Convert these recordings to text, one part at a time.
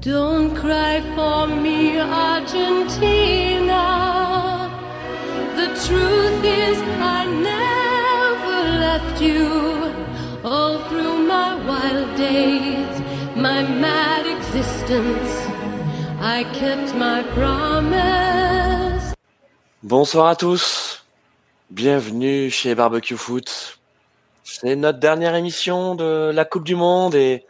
Don't cry for me, Argentina. The truth is, I never left you. All through my wild days, my mad existence, I kept my promise. Bonsoir à tous. Bienvenue chez Barbecue Foot. C'est notre dernière émission de la Coupe du Monde et,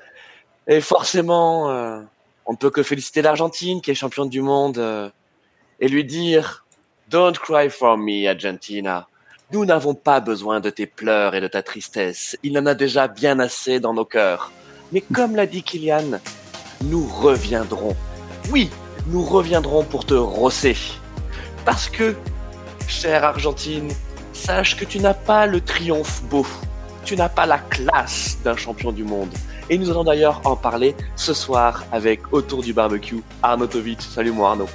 et forcément, euh, on ne peut que féliciter l'Argentine qui est championne du monde euh, et lui dire Don't cry for me, Argentina. Nous n'avons pas besoin de tes pleurs et de ta tristesse. Il en a déjà bien assez dans nos cœurs. Mais comme l'a dit Kylian, nous reviendrons. Oui, nous reviendrons pour te rosser. Parce que, chère Argentine, sache que tu n'as pas le triomphe beau. Tu n'as pas la classe d'un champion du monde. Et nous allons d'ailleurs en parler ce soir avec autour du barbecue Arnaud Tovic. Salut moi Arnaud.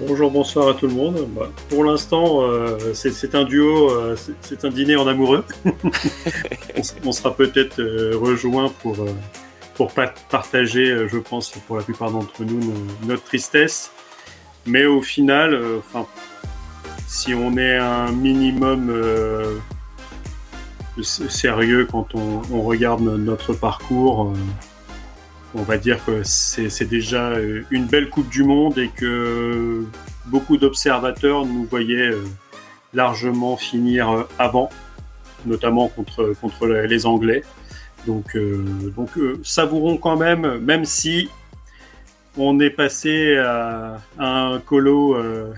Bonjour, bonsoir à tout le monde. Bah, pour l'instant, euh, c'est un duo, euh, c'est un dîner en amoureux. on, on, sera peut-être euh, rejoint pour, pour partager, je pense, pour la plupart d'entre nous, notre tristesse. Mais au final, si on est un minimum sérieux quand on, on, regarde notre parcours. on va dire que c'est déjà une belle Coupe du Monde et que beaucoup d'observateurs nous voyaient largement finir avant, notamment contre, contre les Anglais. Donc, euh, donc euh, savourons quand même, même si on est passé à, à un colo. Euh...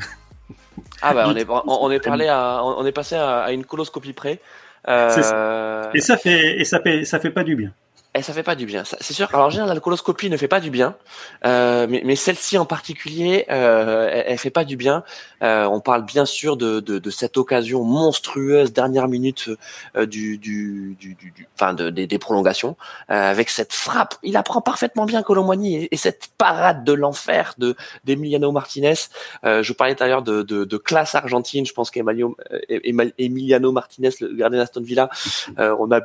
Ah bah on est, on est, parlé à, on est passé à, une coloscopie près. Euh... Et ça fait et ça fait ça fait pas du bien. Et ça fait pas du bien. C'est sûr. Alors, en général, la coloscopie ne fait pas du bien, euh, mais, mais celle-ci en particulier, euh, elle, elle, fait pas du bien. Euh, on parle bien sûr de, de, de, cette occasion monstrueuse dernière minute euh, du, du, du, du, enfin, de, des, des prolongations, euh, avec cette frappe. Il apprend parfaitement bien Colomboigny et, et, cette parade de l'enfer de d'Emiliano Martinez. Euh, je parlais tout à l'heure de, de, de, classe argentine. Je pense qu'Emiliano Martinez, le gardien d'Aston Villa, on a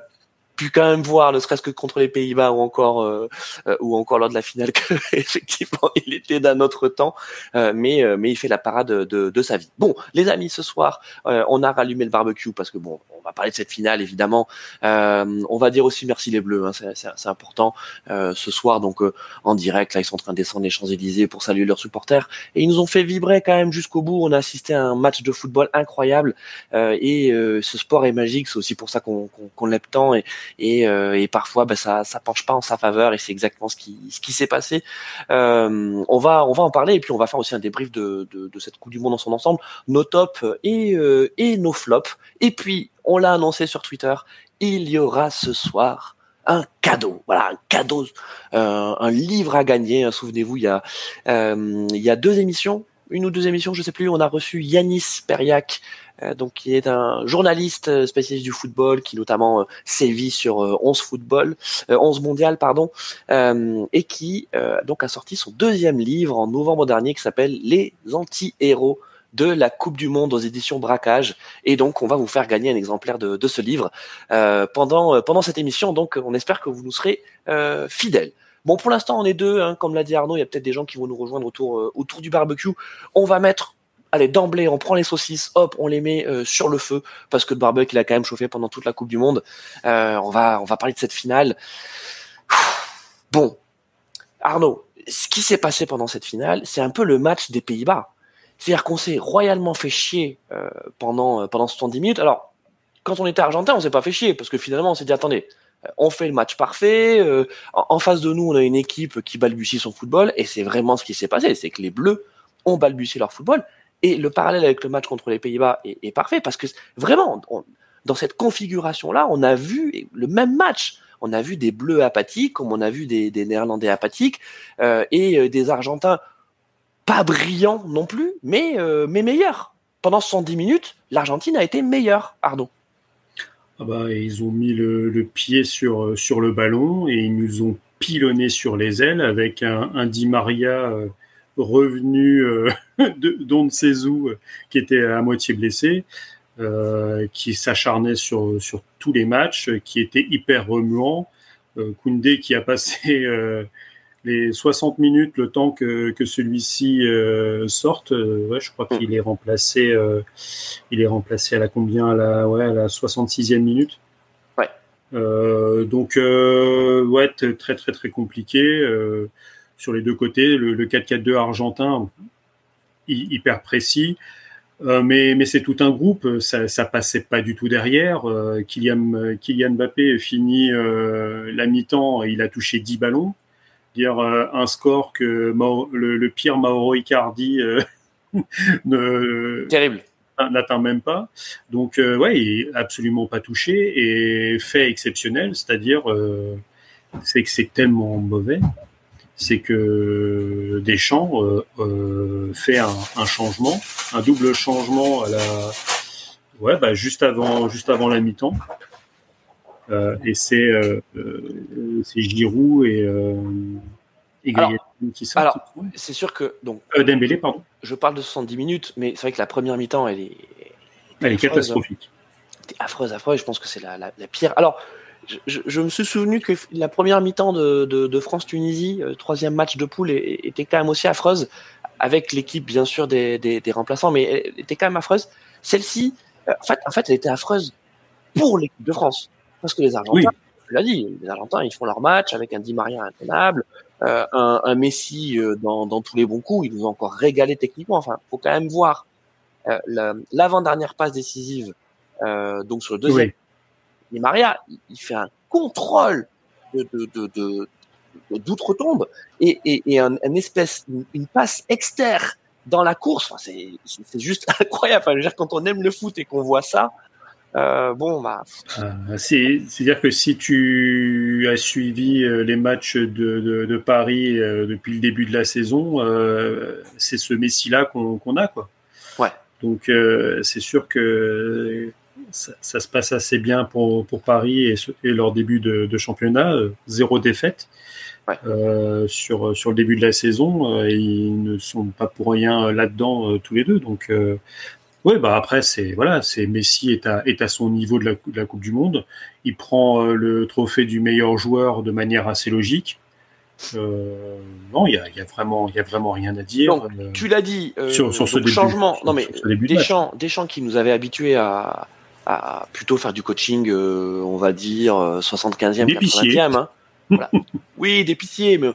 pu quand même voir, ne serait-ce que contre les Pays-Bas ou encore euh, euh, ou encore lors de la finale, que effectivement il était d'un autre temps, euh, mais mais il fait la parade de, de, sa vie. Bon, les amis, ce soir, euh, on a rallumé le barbecue parce que bon, on va parler de cette finale évidemment. on va dire aussi merci les Bleus, hein, c'est important ce soir donc en direct. Là, ils sont en train de descendre les Champs Élysées pour saluer leurs supporters et ils nous ont fait vibrer quand même jusqu'au bout. On a assisté à un match de football incroyable et ce sport est magique. C'est aussi pour ça qu'on qu'on qu l'aime tant et et, euh, et parfois bah, ça ça penche pas en sa faveur et c'est exactement ce qui ce qui s'est passé. Euh, on va on va en parler et puis on va faire aussi un débrief de, de, de cette Coupe du Monde dans son ensemble, nos tops et euh, et nos flops. Et puis on l'a annoncé sur Twitter, il y aura ce soir un cadeau, voilà, un cadeau, euh, un livre à gagner. Souvenez-vous, il y a, euh, il y a deux émissions, une ou deux émissions, je sais plus. On a reçu Yanis Periak, euh, donc qui est un journaliste euh, spécialiste du football, qui notamment euh, sévit sur 11 football, 11 mondial, pardon, et qui donc a sorti son deuxième livre en novembre dernier qui s'appelle Les anti-héros de la Coupe du Monde aux éditions Braquage. Et donc, on va vous faire gagner un exemplaire de, de ce livre euh, pendant, pendant cette émission. Donc, on espère que vous nous serez euh, fidèles. Bon, pour l'instant, on est deux. Hein, comme l'a dit Arnaud, il y a peut-être des gens qui vont nous rejoindre autour, euh, autour du barbecue. On va mettre allez, d'emblée, on prend les saucisses, hop, on les met euh, sur le feu, parce que le barbecue, il a quand même chauffé pendant toute la Coupe du Monde. Euh, on, va, on va parler de cette finale. Bon, Arnaud, ce qui s'est passé pendant cette finale, c'est un peu le match des Pays-Bas. C'est-à-dire qu'on s'est royalement fait chier pendant, pendant 70 minutes. Alors, quand on était argentin, on s'est pas fait chier, parce que finalement, on s'est dit, attendez, on fait le match parfait. Euh, en face de nous, on a une équipe qui balbutie son football, et c'est vraiment ce qui s'est passé. C'est que les Bleus ont balbutié leur football. Et le parallèle avec le match contre les Pays-Bas est, parfait parce que vraiment, dans cette configuration-là, on a vu le même match. On a vu des Bleus apathiques, comme on a vu des, des Néerlandais apathiques, euh, et euh, des Argentins pas brillants non plus, mais, euh, mais meilleurs. Pendant 110 minutes, l'Argentine a été meilleure, Arnaud. Ah bah, ils ont mis le, le, pied sur, sur le ballon et ils nous ont pilonné sur les ailes avec un, un Di Maria revenu euh, d'On ne où, qui était à moitié blessé, euh, qui s'acharnait sur, sur tous les matchs, qui était hyper remuant. Euh, Koundé qui a passé euh, les 60 minutes, le temps que, que celui-ci sorte, ouais, je crois qu'il est remplacé. il est remplacé à la combien à la, ouais, à la 66e minute. Ouais. donc ouais, très très très compliqué sur les deux côtés. Le, le 4-4-2 argentin, hyper précis. Euh, mais, mais c'est tout un groupe, ça, ça passait pas du tout derrière. Euh, Kylian, Kylian Mbappé finit euh, la mi-temps, il a touché 10 ballons. Dire un score que le, pire Mauro Icardi ne, Terrible. n'atteint même pas. Donc ouais, il est absolument pas touché et fait exceptionnel, c'est-à-dire c'est que c'est tellement mauvais c'est que Deschamps euh, euh, fait un, changement, un double changement à la, ouais, bah, juste avant, juste avant la mi-temps. Euh, et c'est c'est Giroud et, et alors, qui sortent. Alors, c'est sûr que donc Dembélé, pardon. Je parle de 70 minutes, mais c'est vrai que la première mi-temps, elle est, elle est catastrophique. Affreuse, affreuse. Je pense que c'est la, la, la, pire. Alors, je, me suis souvenu que la première mi-temps de, France-Tunisie, euh, troisième match de poule, était quand même aussi affreuse, avec l'équipe bien sûr des, remplaçants, mais elle était quand même affreuse. Celle-ci, euh, en fait, en fait, elle était affreuse pour l'équipe de France, parce que les Argentins, tu l'as dit, les Argentins, ils font leur match avec un Di Maria intenable, euh, un, Messi dans, tous les bons coups, ils nous ont encore régalé techniquement. Enfin, faut quand même voir l'avant-dernière passe décisive, donc sur le deuxième. Mais Maria, il fait un contrôle de, de, d'outre-tombe et, et, un, espèce, une, passe externe dans la course. Enfin, c'est, juste incroyable. Enfin, dire, quand on aime le foot et qu'on voit ça, euh, bon, bah. Euh, c'est, c'est-à-dire que si tu as suivi euh, les matchs de, de, Paris depuis le début de la saison, c'est ce Messi-là qu'on, a, quoi. Ouais. Donc, c'est sûr que ça, se passe assez bien pour, pour Paris et, leur début de, championnat. Euh, zéro défaite euh, sur, sur le début de la saison. Euh, ils ne sont pas pour rien là-dedans tous les deux. Donc, ouais, bah après, c'est voilà, c'est Messi est à, est à son niveau de la, de la Coupe du Monde. Il prend le trophée du meilleur joueur de manière assez logique. non, il y a, y a, vraiment, il y a vraiment rien à dire. tu l'as dit sur, sur, ce changement. non mais des champs qui nous avait habitués à, à plutôt faire du coaching, euh, on va dire 75e, 80e. Hein. Voilà. oui, d'épicier, mais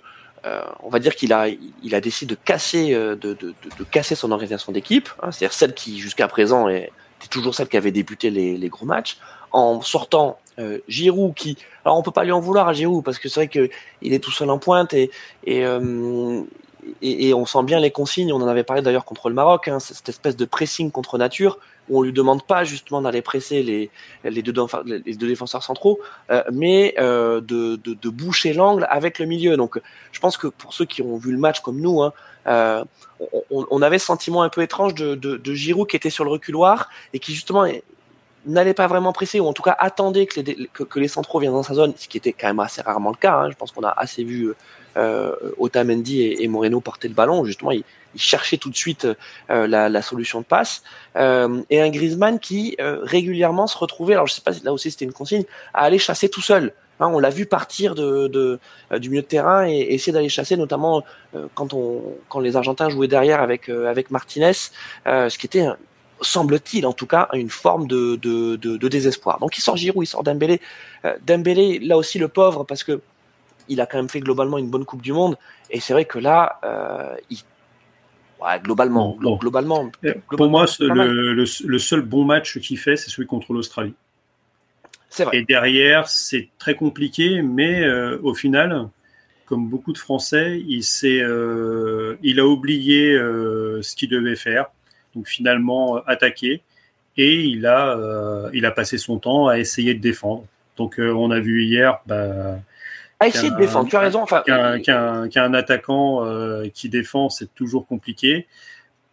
euh, on va dire qu'il a, il a décidé de casser, euh, de, de, de, casser son organisation d'équipe, hein, c'est-à-dire celle qui jusqu'à présent était toujours celle qui avait débuté les, les gros matchs, en sortant euh, Giroud qui, alors on peut pas lui en vouloir à Giroud parce que c'est vrai que il est tout seul en pointe et euh, et, et, on sent bien les consignes. On en avait parlé d'ailleurs contre le Maroc, hein, cette espèce de pressing contre nature où on lui demande pas justement d'aller presser les, les, deux, défenseurs centraux, euh, mais euh, de, de, boucher l'angle avec le milieu. Donc, je pense que pour ceux qui ont vu le match comme nous, hein, euh, on, avait ce sentiment un peu étrange de, Giroud qui était sur le reculoir et qui justement n'allait pas vraiment presser ou en tout cas attendait que les, que, les centraux viennent dans sa zone, ce qui était quand même assez rarement le cas. Hein. Je pense qu'on a assez vu Otamendi et, Moreno porter le ballon. Justement, il cherchait tout de suite euh, la, solution de passe. Euh, et un Griezmann qui euh, régulièrement se retrouvait, alors je sais pas, là aussi c'était une consigne, à aller chasser tout seul. Hein, on l'a vu partir de, du milieu de terrain et, essayer d'aller chasser, notamment quand on quand les Argentins jouaient derrière avec avec Martinez, ce qui était semble-t-il en tout cas une forme de, de, désespoir. Donc il sort Giroud, il sort Dembélé. Dembélé, là aussi le pauvre parce que il a quand même fait globalement une bonne Coupe du Monde et c'est vrai que là il globalement, globalement, Pour moi, le, seul bon match qu'il fait, c'est celui contre l'Australie. C'est vrai. Et derrière, c'est très compliqué, mais euh, au final, comme beaucoup de Français, il, euh, il a oublié euh, ce qu'il devait faire. Donc finalement, attaquer. Et il a, il a passé son temps à essayer de défendre. Donc on a vu hier, bah, à essayer de défendre. Tu as raison. Enfin, qu'un attaquant euh, qui défend, c'est toujours compliqué.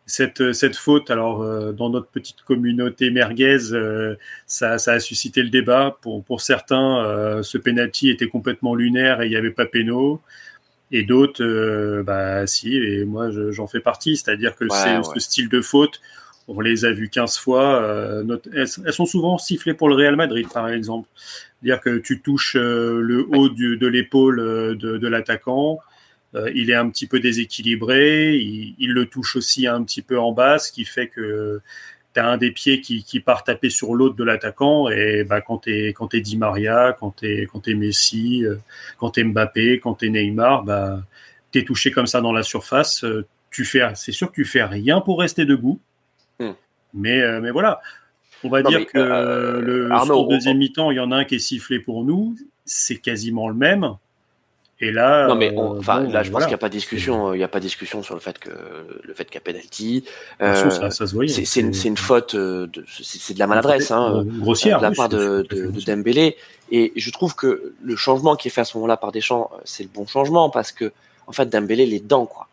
Cette, cette faute, alors euh, dans notre petite communauté merguez, euh, ça, ça, a suscité le débat. Pour, pour certains, ce penalty était complètement lunaire et il n'y avait pas péno. Et d'autres, bah si, et moi j'en fais partie. C'est-à-dire que c'est ce style de faute, on les a vus 15 fois. Notre, elles, sont souvent sifflées pour le Real Madrid, par exemple dire que tu touches euh, le haut de l'épaule euh, de, l'attaquant. il est un petit peu déséquilibré, il, le touche aussi un petit peu en bas, ce qui fait que tu as un des pieds qui, part taper sur l'autre de l'attaquant et bah, quand tu es Di Maria, quand tu es quand es Messi, euh, quand tu es Mbappé, quand tu es Neymar, bah tu es touché comme ça dans la surface, euh, c'est sûr que tu fais rien pour rester debout. Hmm. Mais euh, mais voilà, on va dire que le deuxième mi-temps, il y en a un qui est sifflé pour nous, c'est quasiment le même. Et là, non mais euh, enfin là, je pense qu'il n'y a pas de discussion. Il n'y a pas de discussion sur le fait que le fait qu'il y a penalty. Euh, ça, ça. C'est une, une, faute. Euh, c'est de la maladresse, hein, grossière, de la part de, de, de, Dembélé. Et je trouve que le changement qui est fait à ce moment-là par Deschamps, c'est le bon changement parce que en fait Dembélé les dents quoi.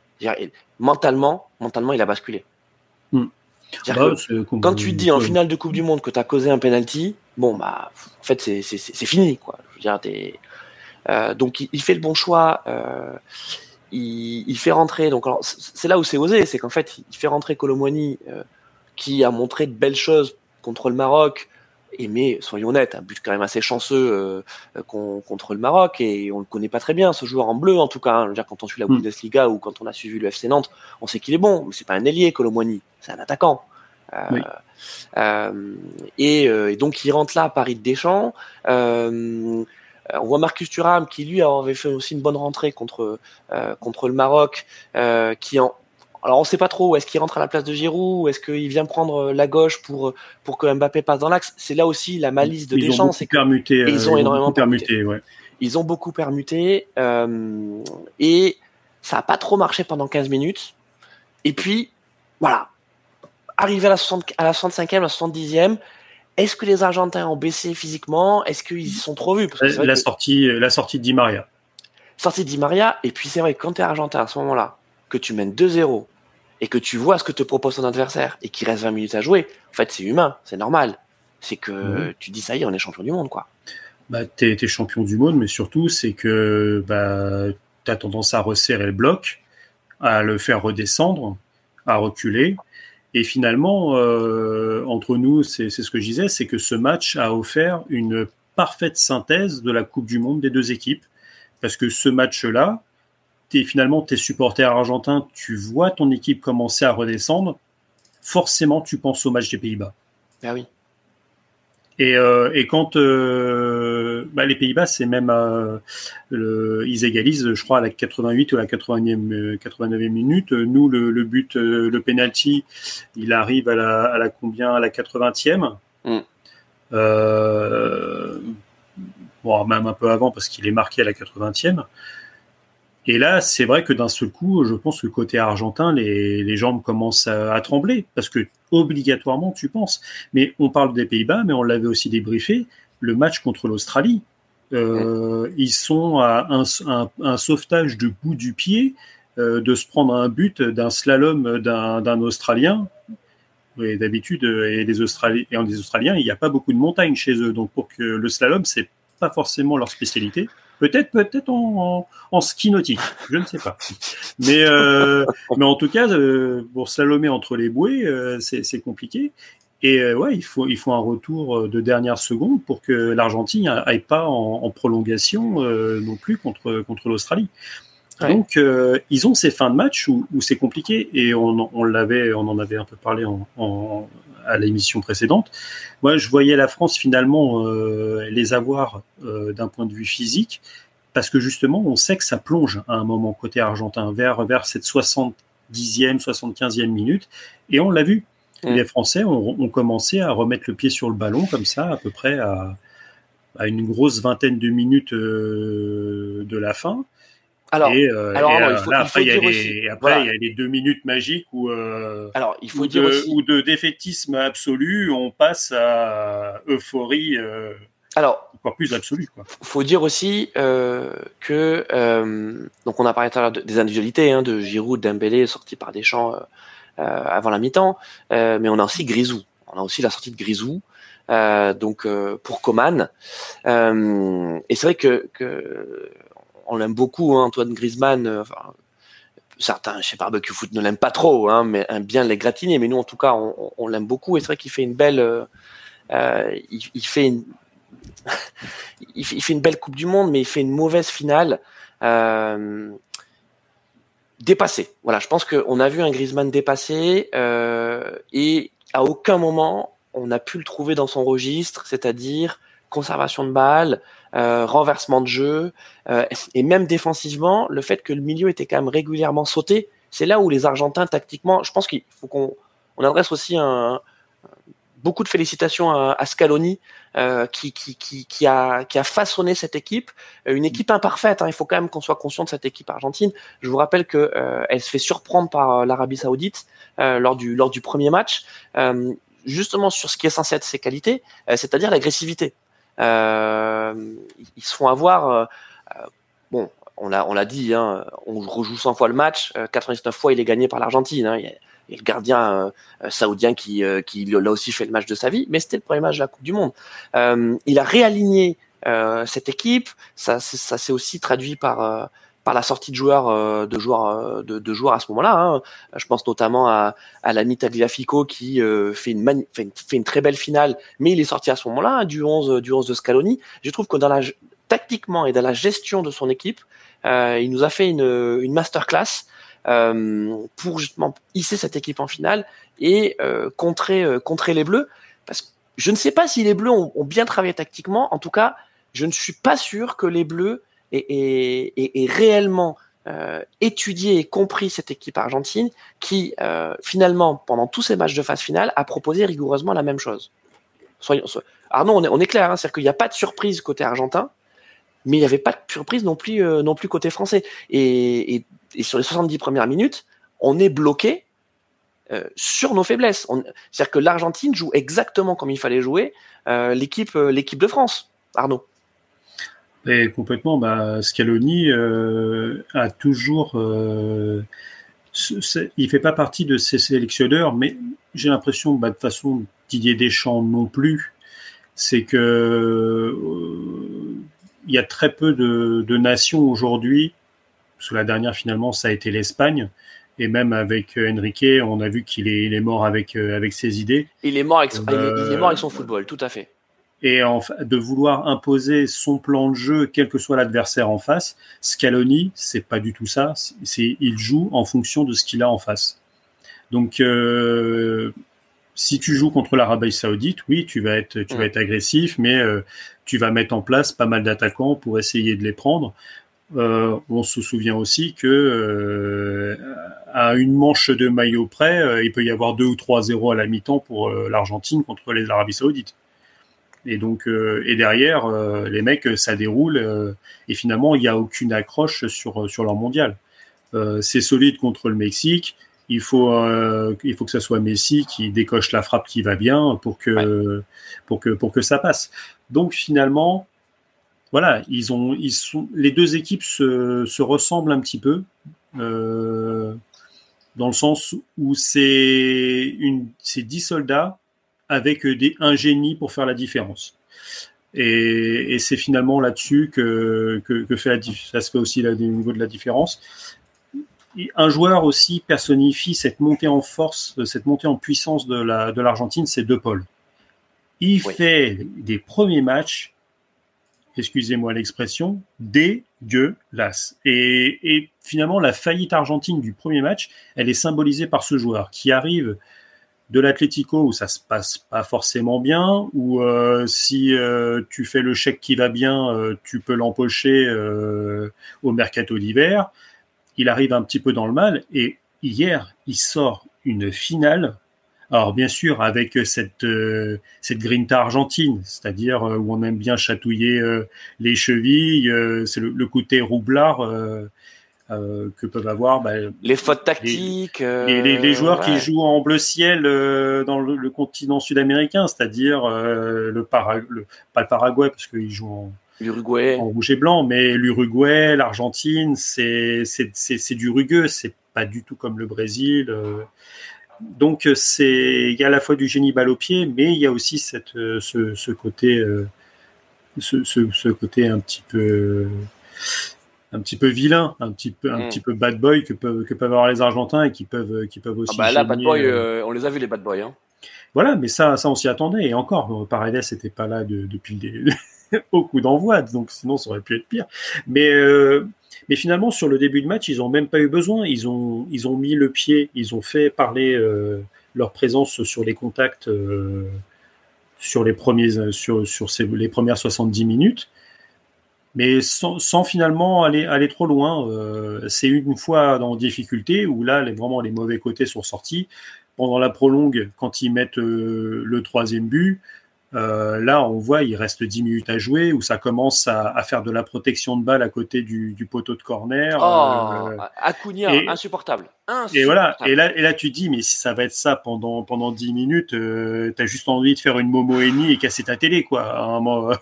Mentalement, mentalement, il a basculé. Hmm. Bah, quand tu dis en finale de Coupe du Monde que tu as causé un penalty, bon bah en fait c'est fini quoi. Je veux dire, euh, donc il, fait le bon choix. Euh, il, il, fait rentrer. Donc c'est là où c'est osé, c'est qu'en fait il fait rentrer Colomwani euh, qui a montré de belles choses contre le Maroc. Et mais soyons honnêtes, un but quand même assez chanceux euh, contre le Maroc et on le connaît pas très bien ce joueur en bleu en tout cas. Hein. Je veux dire, quand on suit la mm. Bundesliga ou quand on a suivi le FC Nantes, on sait qu'il est bon, mais c'est pas un ailier Colomwani, c'est un attaquant. Euh, euh, et, et, donc il rentre là à Paris de Deschamps. Euh, euh, on voit Marcus Thuram qui lui avait fait aussi une bonne rentrée contre euh, contre le Maroc, euh, qui en alors on sait pas trop, est-ce qu'il rentre à la place de Giroud, ou est-ce qu'il vient prendre la gauche pour pour que Mbappé passe dans l'axe? C'est là aussi la malice de Deschamps, c'est permuté, ils ont énormément permuté. Ouais. Ils ont beaucoup permuté et ça a pas trop marché pendant 15 minutes. Et puis voilà, arrivé à la 60, à la 65e, à la 70e, est-ce que les Argentins ont baissé physiquement? Est-ce qu'ils sont trop vus? La, sortie, la sortie de Di Maria. Sortie de Di Maria, et puis c'est vrai quand tu es Argentin à ce moment-là, que tu mènes 2-0, et que tu vois ce que te propose ton adversaire, et qu'il reste 20 minutes à jouer, en fait c'est humain, c'est normal. C'est que tu dis ça y est, on est champion du monde, quoi. Bah, t'es es champion du monde, mais surtout c'est que bah, tu as tendance à resserrer le bloc, à le faire redescendre, à reculer. Et finalement, euh, entre nous, c'est ce que je disais, c'est que ce match a offert une parfaite synthèse de la Coupe du Monde des deux équipes. Parce que ce match-là, es, finalement, tes supporters argentins, tu vois ton équipe commencer à redescendre, forcément, tu penses au match des Pays-Bas. Ah oui. Et, euh, et quand euh, bah, les Pays-Bas, c'est même euh, le, ils égalisent, je crois, à la 88 ou à la 80e, 89e minute. Nous, le, le but, le penalty, il arrive à la, à la combien? À la 80e. Mm. bon, même un peu avant parce qu'il est marqué à la 80e. Et là, c'est vrai que d'un seul coup, je pense que côté argentin, les, jambes commencent à, trembler parce que obligatoirement, tu penses. Mais on parle des Pays-Bas, mais on l'avait aussi débriefé. Le match contre l'Australie, euh, ils sont à un, sauvetage de bout du pied euh, de se prendre un but d'un slalom d'un Australien. Et d'habitude, et les Australiens, et les Australiens, il n'y a pas beaucoup de montagnes chez eux, donc pour que le slalom, c'est pas forcément leur spécialité. Peut-être, peut-être en, en, ski nautique, je ne sais pas. Mais, euh, mais en tout cas, euh, pour slalomer entre les bouées, euh, c'est compliqué. Et euh, ouais, il faut, il faut un retour de dernière seconde pour que l'Argentine aille pas en, en prolongation non plus contre, contre l'Australie. Donc, ils ont ces fins de match où, où c'est compliqué et on, on l'avait, on en avait un peu parlé en, en à l'émission précédente. Moi, je voyais la France finalement euh, les avoir euh, d'un point de vue physique, parce que justement, on sait que ça plonge à un moment côté argentin vers vers cette 70e, 75e minute, et on l'a vu. Les Français ont, commencé à remettre le pied sur le ballon comme ça, à peu près à, à une grosse vingtaine de minutes euh, de la fin. Alors, et, euh, alors, il faut, après, il, y a les, après il y a les deux minutes magiques où, euh, alors, il faut où dire de, aussi... où de défaitisme absolu, on passe à euphorie euh, alors, encore plus absolue. Il faut dire aussi euh, que, euh, donc on a parlé tout à l'heure des individualités, hein, de Giroud, Dembélé, sorti par Deschamps euh, avant la mi-temps, mais on a aussi Grisou. On a aussi la sortie de Grisou. donc pour Coman et c'est vrai que, que on l'aime beaucoup, hein, Antoine Griezmann. Euh, certains chez Barbecue Foot ne l'aiment pas trop, hein, mais aiment bien les gratiner. Mais nous, en tout cas, on, l'aime beaucoup. Et c'est vrai qu'il fait une belle, euh, euh, il, fait une, belle Coupe du Monde, mais il fait une mauvaise finale. dépassé. Voilà, je pense qu'on a vu un Griezmann dépassé et à aucun moment on a pu le trouver dans son registre, c'est-à-dire conservation de balles, euh, renversement de jeu, euh, et même défensivement, le fait que le milieu était quand même régulièrement sauté, c'est là où les Argentins tactiquement, je pense qu'il faut qu'on on adresse aussi beaucoup de félicitations à, Scaloni euh, qui, a, façonné cette équipe, une équipe imparfaite. Hein, il faut quand même qu'on soit conscient de cette équipe argentine. Je vous rappelle que elle se fait surprendre par l'Arabie Saoudite lors du premier match justement sur ce qui est censé être ses qualités, c'est-à-dire l'agressivité. Euh, ils se font avoir. Euh, euh, bon, on l'a, on l'a dit, hein, on rejoue 100 fois le match, 99 fois il est gagné par l'Argentine. Hein, il, y a, le gardien saoudien qui, qui l'a aussi fait le match de sa vie, mais c'était le premier match de la Coupe du Monde. il a réaligné cette équipe, ça, ça s'est aussi traduit par par la sortie de joueurs euh, de joueurs euh, de, joueurs à ce moment-là. Hein. Je pense notamment à, à l'ami Tagliafico qui euh, fait, une très belle finale, mais il est sorti à ce moment-là hein, du 11 du 11 de Scaloni. Je trouve que dans la tactiquement et dans la gestion de son équipe, il nous a fait une, masterclass pour justement hisser cette équipe en finale et contrer contrer les Bleus. Parce que je ne sais pas si les Bleus ont bien travaillé tactiquement. En tout cas, je ne suis pas sûr que les Bleus et, réellement euh, étudié et compris cette équipe argentine qui, euh, finalement, pendant tous ces matchs de phase finale, a proposé rigoureusement la même chose. Non, on est, clair, hein, c'est-à-dire qu'il n'y a pas de surprise côté argentin, mais il n'y avait pas de surprise non plus, euh, non plus côté français. Et, sur les 70 premières minutes, on est bloqué sur nos faiblesses. C'est-à-dire que l'Argentine joue exactement comme il fallait jouer l'équipe, l'équipe de France, Arnaud. Et complètement, bah, Scaloni euh, a toujours. Euh, il fait pas partie de ces sélectionneurs, mais j'ai l'impression, bah, de façon, Didier Deschamps non plus, c'est que euh, il y a très peu de, nations aujourd'hui. Sous la dernière, finalement, ça a été l'Espagne. Et même avec Enrique, on a vu qu'il est, est, mort avec, avec ses idées. Il est mort avec, il est mort avec son football, tout à fait et de vouloir imposer son plan de jeu, quel que soit l'adversaire en face. Scaloni, c'est pas du tout ça. C'est il joue en fonction de ce qu'il a en face. Donc, euh, si tu joues contre l'Arabie Saoudite, oui, tu vas être, tu vas être agressif, mais euh, tu vas mettre en place pas mal d'attaquants pour essayer de les prendre. Euh, on se souvient aussi que euh, à une manche de maillot près, euh, il peut y avoir deux ou trois zéros à la mi-temps pour l'Argentine contre les Arabie Saoudites. Et donc, euh, et derrière, euh, les mecs, ça déroule. Euh, et finalement, il n'y a aucune accroche sur, sur leur mondial. c'est solide contre le Mexique. Il faut, il faut que ça soit Messi qui décoche la frappe qui va bien pour que, pour que, pour que ça passe. Donc finalement, voilà, ils ont, ils sont, les deux équipes se, se ressemblent un petit peu. dans le sens où c'est 10 soldats avec des, un génie pour faire la différence. Et, et c'est finalement là-dessus que, que, que, fait la, ça se fait aussi là, au niveau de la différence. un joueur aussi personnifie cette montée en force, cette montée en puissance de l'Argentine, la, de c'est De Paul. Il fait des premiers matchs, excusez-moi l'expression, dégueulasses. Et, et finalement, la faillite argentine du premier match, elle est symbolisée par ce joueur qui arrive de l'Atlético où ça se passe pas forcément bien, ou euh, si euh, tu fais le chèque qui va bien, euh, tu peux l'empocher au mercato d'hiver. Il arrive un petit peu dans le mal et hier il sort une finale. Alors bien sûr avec cette cette grinta argentine, c'est-à-dire où on aime bien chatouiller les chevilles, c'est le, le, côté roublard euh, que peuvent avoir bah, les fautes tactiques, les, les, les, joueurs qui jouent en bleu ciel euh, dans le, le continent sud-américain, c'est-à-dire euh, le, le, pas le Paraguay parce qu'ils jouent en l'Uruguay en rouge et blanc, mais l'Uruguay, l'Argentine, c'est c'est du rugueux, c'est pas du tout comme le Brésil. donc c'est il y a à la fois du génie balle au pied, mais il y a aussi cette ce, ce côté ce, ce, ce côté un petit peu un petit peu vilain, un petit peu, un mm. petit peu bad boy que peuvent, que peuvent avoir les Argentins et qui peuvent, qui peuvent aussi. Ah bah là, bad boy, euh, euh, on les a vus les bad boys. Hein. Voilà, mais ça, ça on s'y attendait. Et encore, Paredes n'était pas là depuis le au coup d'envoi, donc sinon ça aurait pu être pire. Mais euh, Mais finalement, sur le début de match, ils n'ont même pas eu besoin. Ils ont, ils ont mis le pied, ils ont fait parler euh, leur présence sur les contacts euh, sur, les, premiers, sur, sur les premières 70 minutes, mais sans, finalement aller, trop loin. Euh, c'est une fois en difficulté où là, les, vraiment les mauvais côtés sont sortis. Pendant la prolongue, quand ils mettent le troisième but, euh, là, on voit, il reste 10 minutes à jouer, où ça commence à, faire de la protection de balle à côté du, poteau de corner. Oh, euh, insupportable. Et voilà, et là, et là, tu dis, mais si ça va être ça pendant, pendant 10 minutes, euh, tu as juste envie de faire une Momo et casser ta télé, quoi. un moment,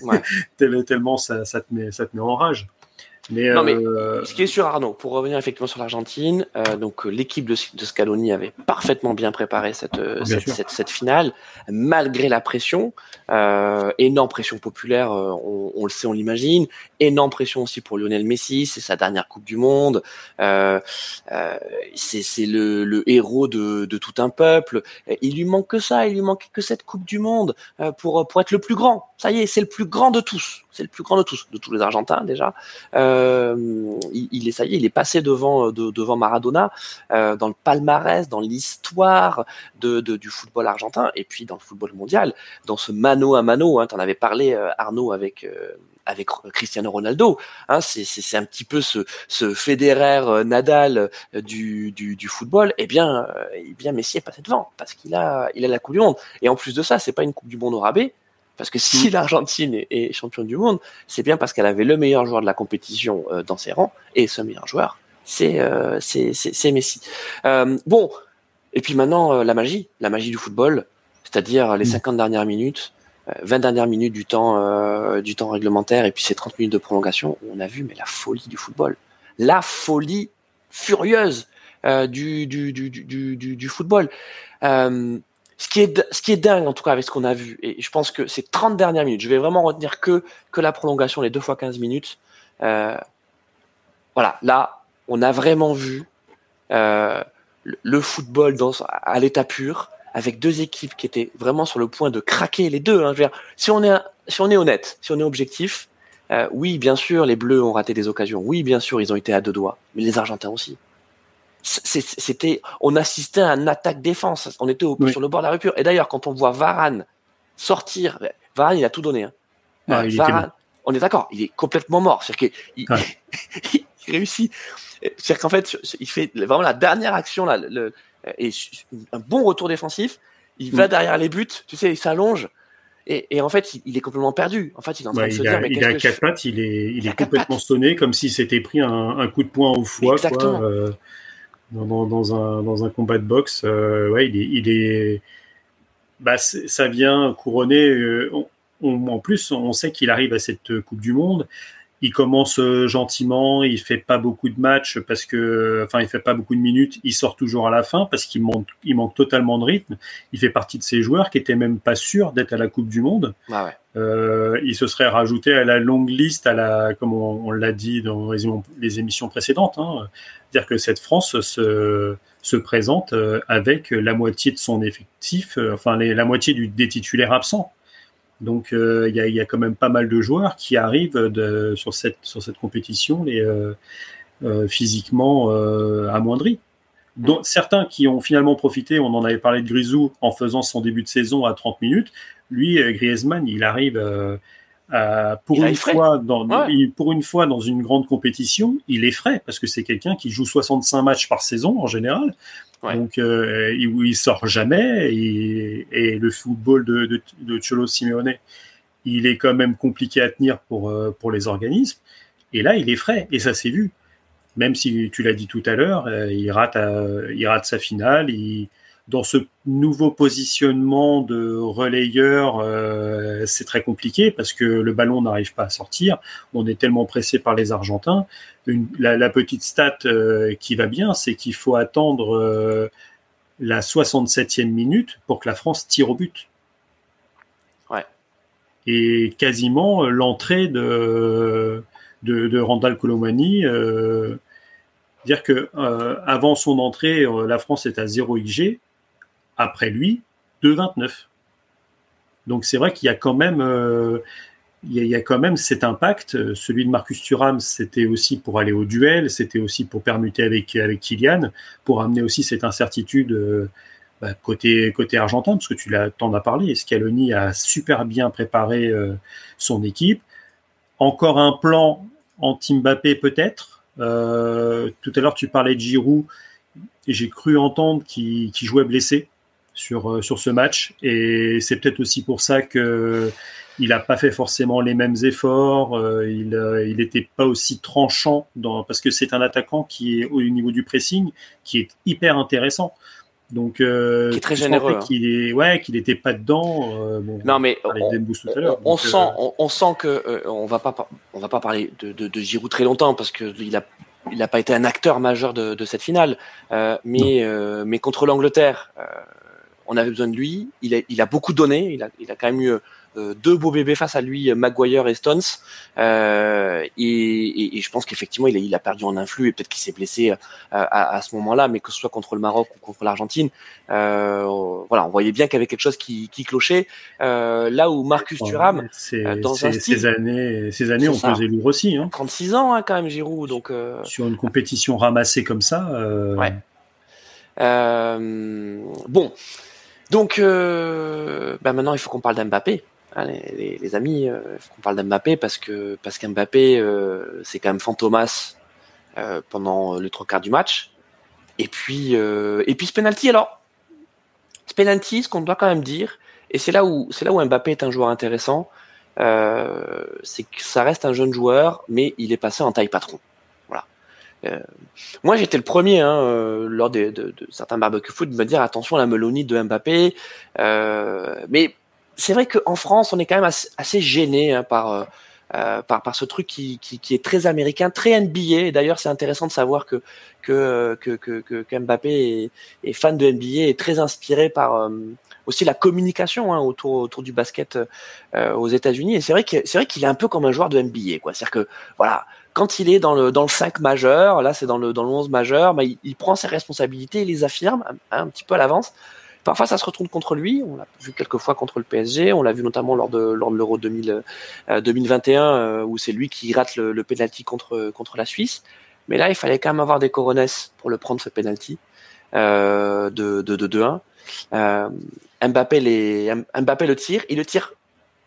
tellement ça, ça, te met, ça te met en rage. Mais, non, mais euh, ce qui est sûr, Arnaud, pour revenir effectivement sur l'Argentine, euh, donc euh, l'équipe de, de, Scaloni avait parfaitement bien préparé cette, cette, cette, cette, finale, malgré la pression, énorme pression populaire, on, on, le sait, on l'imagine, énorme pression aussi pour Lionel Messi, c'est sa dernière Coupe du Monde, c'est le, le, héros de, de, tout un peuple, il lui manque que ça, il lui manque que cette Coupe du Monde pour, pour être le plus grand. Ça y est, c'est le plus grand de tous, c'est le plus grand de tous, de tous les Argentins déjà. Euh, il, est ça y est, il est passé devant devant Maradona euh, dans le palmarès, dans l'histoire de, du football argentin et puis dans le football mondial, dans ce mano à mano. Hein, tu en avais parlé euh, Arnaud avec avec Cristiano Ronaldo. Hein, c'est un petit peu ce, ce Federer Nadal du, du, du, football. Eh bien, eh bien Messi est passé devant parce qu'il a il a la Coupe du Monde. Et en plus de ça, c'est pas une Coupe du Monde au rabais. Parce que si mm. l'Argentine est, est, championne du monde, c'est bien parce qu'elle avait le meilleur joueur de la compétition euh, dans ses rangs, et ce meilleur joueur, c'est euh, c'est Messi. Euh, bon, et puis maintenant euh, la magie, la magie du football, c'est-à-dire les 50 mm. dernières minutes, 20 dernières minutes du temps du temps réglementaire, et puis ces 30 minutes de prolongation, on a vu mais la folie du football, la folie furieuse du, du, du, du, du, du football. Euh, ce qui est ce qui est dingue en tout cas avec ce qu'on a vu et je pense que ces 30 dernières minutes je vais vraiment retenir que que la prolongation les deux fois 15 minutes euh, voilà là on a vraiment vu euh, le football dans à l'état pur avec deux équipes qui étaient vraiment sur le point de craquer les deux hein, je veux dire, si on est si on est honnête si on est objectif euh, oui bien sûr les bleus ont raté des occasions oui bien sûr ils ont été à deux doigts mais les argentins aussi c'était, on assistait à une attaque défense. On était sur le bord de la rupture. Et d'ailleurs, quand on voit Varane sortir, Varane, il a tout donné. Hein. Ah, Varane, on est d'accord, il est complètement mort. C'est-à-dire qu'il il, réussit. C'est-à-dire qu'en fait, il fait vraiment la dernière action là, le, et un bon retour défensif. Il va derrière les buts, tu sais, il s'allonge. Et, et, en fait, il, est complètement perdu. En fait, il est en train de se dire, mais il a quatre pattes, il est, il est complètement sonné, comme s'il s'était pris un, un, coup de poing au foie. Exactement. Quoi, euh dans, dans, un, dans un combat de boxe. Euh, ouais, il est, il est bah, ça vient couronner. Euh, en plus, on sait qu'il arrive à cette Coupe du Monde. Il commence euh, gentiment, il fait pas beaucoup de matchs parce que, enfin, il fait pas beaucoup de minutes. Il sort toujours à la fin parce qu'il manque, il manque totalement de rythme. Il fait partie de ces joueurs qui étaient même pas sûrs d'être à la Coupe du Monde. Ah ouais. euh, il se serait rajouté à la longue liste, à la, comme on, l'a dit dans les, émissions précédentes, hein, c'est-à-dire que cette France se, se présente euh, avec la moitié de son effectif, euh, enfin la moitié du, des titulaires absents. Donc euh, il y, a, quand même pas mal de joueurs qui arrivent sur, cette, compétition les, physiquement amoindris. Dont, certains qui ont finalement profité, on en avait parlé de Grisou en faisant son début de saison à 30 minutes. Lui, Griezmann, il arrive euh, pour, une fois dans, pour une fois dans une grande compétition, il est frais parce que c'est quelqu'un qui joue 65 matchs par saison en général. Donc, euh, il, il, sort jamais. Et, et le football de, de, de, Cholo Simeone, il est quand même compliqué à tenir pour, euh, pour les organismes. Et là, il est frais et ça s'est vu. Même si tu l'as dit tout à l'heure, il rate, il rate sa finale. Il, dans ce nouveau positionnement de relayeur, euh, c'est très compliqué parce que le ballon n'arrive pas à sortir. On est tellement pressé par les Argentins. Une, la, la, petite stat euh, qui va bien, c'est qu'il faut attendre euh, la 67e minute pour que la France tire au but. Ouais. Et quasiment l'entrée de, de, de Randall Colomani. dire que avant son entrée, la France est à 0 XG après lui 2,29. Donc c'est vrai qu'il y a quand même, euh, il y, a quand même cet impact. Celui de Marcus Thuram, c'était aussi pour aller au duel, c'était aussi pour permuter avec avec Kylian, pour amener aussi cette incertitude bah, côté côté argentin, parce que tu l'as t'en as parlé. Scaloni a super bien préparé son équipe. Encore un plan anti-Mbappé peut-être. Euh, tout à l'heure, tu parlais de Giroud et j'ai cru entendre qu'il jouait blessé sur, euh, sur ce match. Et c'est peut-être aussi pour ça que il n'a pas fait forcément les mêmes efforts. Euh, il n'était pas aussi tranchant dans, parce que c'est un attaquant qui est au niveau du pressing qui est hyper intéressant. Donc, euh, qui est très généreux. Hein. Qu'il est, ouais, qu'il n'était pas dedans. Euh, non, mais on, on, sent, euh, on, sent que on va pas, on va pas parler de, de, de Giroud très longtemps parce que il a, il n'a pas été un acteur majeur de, de cette finale. mais, mais contre l'Angleterre, on avait besoin de lui. Il a, il a beaucoup donné. Il a, il a quand même eu euh, deux beaux bébés face à lui, Maguire et Stones. Euh, et, et, je pense qu'effectivement, il a, il a perdu en influx et peut-être qu'il s'est blessé euh, à, à, ce moment-là, mais que ce soit contre le Maroc ou contre l'Argentine, euh, voilà, on voyait bien qu'il y avait quelque chose qui, qui clochait. Euh, là où Marcus Thuram, dans un style, ces années, ces années, on faisait lourd aussi. Hein. 36 ans hein, quand même, Giroud. Donc sur une compétition ramassée comme ça. Ouais. bon. Donc, euh, bah maintenant, il faut qu'on parle d'Mbappé. Hein, les, amis, euh, on parle d'Mbappé parce que parce qu'Mbappé, euh, c'est quand même Fantomas euh, pendant le trois quarts du match. Et puis euh, et puis ce penalty. Alors, ce penalty, ce qu'on doit quand même dire, et c'est là où c'est là où Mbappé est un joueur intéressant, c'est que ça reste un jeune joueur, mais il est passé en taille patron. Voilà. moi, j'étais le premier hein, lors de, de, de, certains barbecue foot de me dire attention à la melonite de Mbappé, mais c'est vrai qu'en France, on est quand même assez, gêné hein, par, euh, euh, par, ce truc qui, qui, est très américain, très NBA. D'ailleurs, c'est intéressant de savoir que que, que, Mbappé est, fan de NBA et très inspiré par euh, aussi la communication hein, autour, autour du basket euh, aux États-Unis. Et c'est vrai que c'est vrai qu'il est un peu comme un joueur de NBA. C'est-à-dire que voilà, quand il est dans le dans le 5 majeur, là c'est dans le dans le 11 majeur, bah, il, il, prend ses responsabilités, il les affirme un petit peu à l'avance. Parfois, ça se retourne contre lui. On l'a vu quelques fois contre le PSG. On l'a vu notamment lors de lors de l'Euro 2021 euh, euh, où c'est lui qui rate le, le penalty contre contre la Suisse. Mais là, il fallait quand même avoir des coronesses pour le prendre ce penalty euh, de de de 2-1. Euh, Mbappé les Mbappé le tire. Il le tire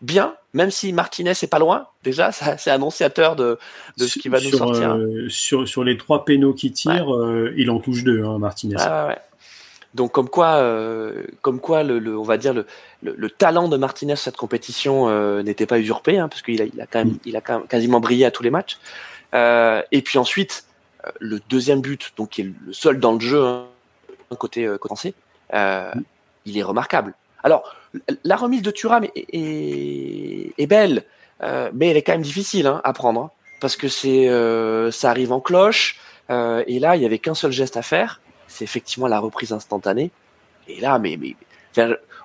bien, même si Martinez est pas loin. Déjà, c'est annonciateur de, de ce qui va nous sortir. Euh, sur, sur les trois pénaux qui tire, euh, il en touche deux, hein, Martinez. Ah, ouais. Donc comme quoi, euh, comme quoi, le, le, on va dire le, le, le, talent de Martinez cette compétition euh, n'était pas usurpé, hein, parce qu'il a, il a quand même, il a quand même quasiment brillé à tous les matchs. Euh, et puis ensuite, le deuxième but, donc qui est le seul dans le jeu, hein, côté euh, français, il est remarquable. Alors la remise de Thuram est, est, est belle, mais elle est quand même difficile hein, à prendre, hein, parce que c'est, ça arrive en cloche. et là, il y avait qu'un seul geste à faire c'est effectivement la reprise instantanée. Et là, mais, mais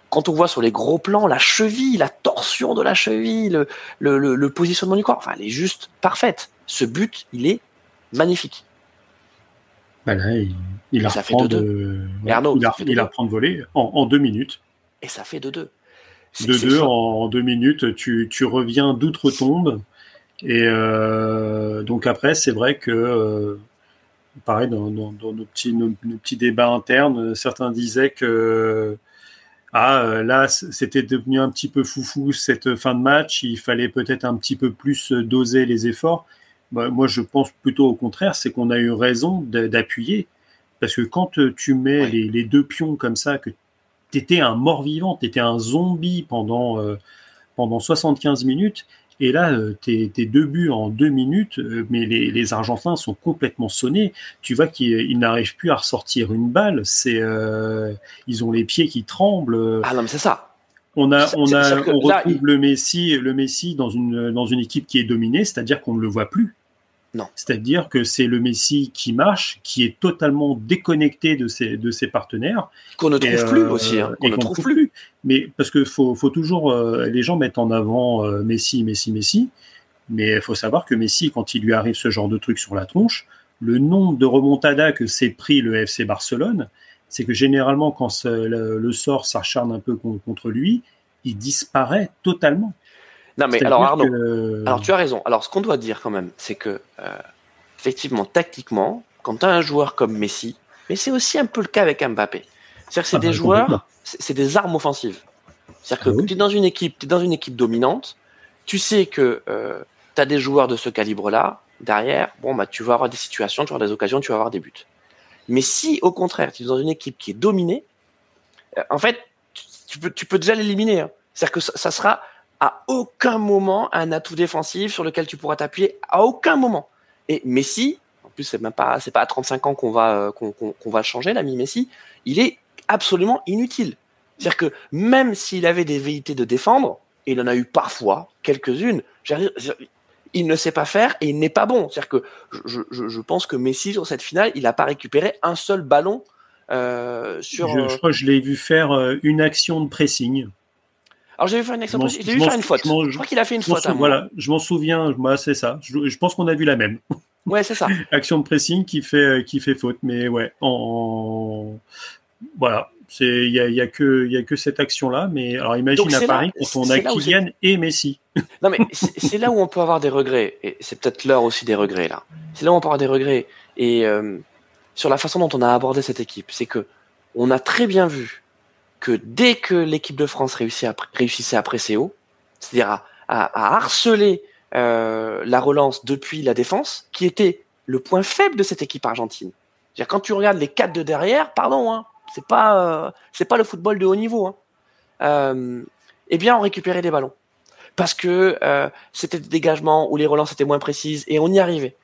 quand on voit sur les gros plans la cheville, la torsion de la cheville, le, le, le, positionnement du corps, enfin, elle est juste parfaite. Ce but, il est magnifique. Bah là, il, il apprend de, il, de voler en, en, deux minutes. Et ça fait de deux. De deux en, deux minutes, tu, tu reviens d'outre-tombe. Et euh, donc après, c'est vrai que euh, pareil, dans, dans, dans nos, petits, nos, petits débats internes, certains disaient que ah, là, c'était devenu un petit peu foufou cette fin de match, il fallait peut-être un petit peu plus doser les efforts. Bah, moi, je pense plutôt au contraire, c'est qu'on a eu raison d'appuyer. Parce que quand tu mets ouais. les, les, deux pions comme ça, que tu étais un mort-vivant, tu étais un zombie pendant, euh, pendant 75 minutes, et là, euh, tes, tes, deux buts en deux minutes, euh, mais les, les Argentins sont complètement sonnés. Tu vois qu'ils n'arrivent plus à ressortir une balle. C'est, euh, ils ont les pieds qui tremblent. Ah non, mais c'est ça. On a, on a, on retrouve là, le Messi, le Messi dans une dans une équipe qui est dominée, c'est-à-dire qu'on ne le voit plus. Non. C'est-à-dire que c'est le Messi qui marche, qui est totalement déconnecté de ses, de ses partenaires. Qu'on ne trouve et, plus euh, aussi. Hein, qu'on ne trouve plus. plus. Mais parce que faut, faut toujours, euh, les gens mettent en avant euh, Messi, Messi, Messi. Mais il faut savoir que Messi, quand il lui arrive ce genre de truc sur la tronche, le nombre de remontada que s'est pris le FC Barcelone, c'est que généralement, quand le, le, sort s'acharne un peu contre lui, il disparaît totalement. Non, mais alors Arnaud, alors tu as raison. Alors ce qu'on doit dire quand même, c'est que effectivement, tactiquement, quand tu as un joueur comme Messi, mais c'est aussi un peu le cas avec Mbappé. C'est-à-dire que c'est ah des bah, joueurs, c'est des armes offensives. C'est-à-dire que ah tu es dans une équipe, es dans une équipe dominante, tu sais que euh, tu as des joueurs de ce calibre-là, derrière, bon bah tu vas avoir des situations, tu vas avoir des occasions, tu vas avoir des buts. Mais si au contraire, tu es dans une équipe qui est dominée, euh, en fait, tu peux, tu peux déjà l'éliminer. Hein. C'est-à-dire que ça, sera à aucun moment un atout défensif sur lequel tu pourras t'appuyer, à aucun moment. Et Messi, en plus c'est même pas, c'est pas à 35 ans qu'on va, euh, qu'on va changer l'ami Messi, il est absolument inutile. C'est-à-dire que même s'il avait des velléités de défendre, et il en a eu parfois quelques-unes, il ne sait pas faire et il n'est pas bon. C'est-à-dire que je, pense que Messi sur cette finale, il n'a pas récupéré un seul ballon euh, sur. Je, euh, crois que je l'ai vu faire une action de pressing. Alors j'ai vu faire une action de pressing. J'ai vu faire une faute. Je, crois qu'il a fait une faute. Voilà, je m'en souviens. Moi, c'est ça. Je, pense qu'on a vu la même. Ouais, c'est ça. action de pressing qui fait qui fait faute, mais ouais, en voilà, il y a, y a, que y a que cette action là, mais alors imagine à Paris quand on a Kylian et Messi. Non mais c'est là où on peut avoir des regrets et c'est peut-être l'heure aussi des regrets là. C'est là où on peut avoir des regrets et euh, sur la façon dont on a abordé cette équipe, c'est que on a très bien vu que dès que l'équipe de France réussissait à presser haut, c'est-à-dire à, harceler euh, la relance depuis la défense, qui était le point faible de cette équipe argentine. Quand tu regardes les quatre de derrière, pardon, hein, c'est pas euh, c'est pas le football de haut niveau. Hein. Euh, eh bien, on récupérait des ballons parce que c'était des dégagements où les relances étaient moins précises et on y arrivait.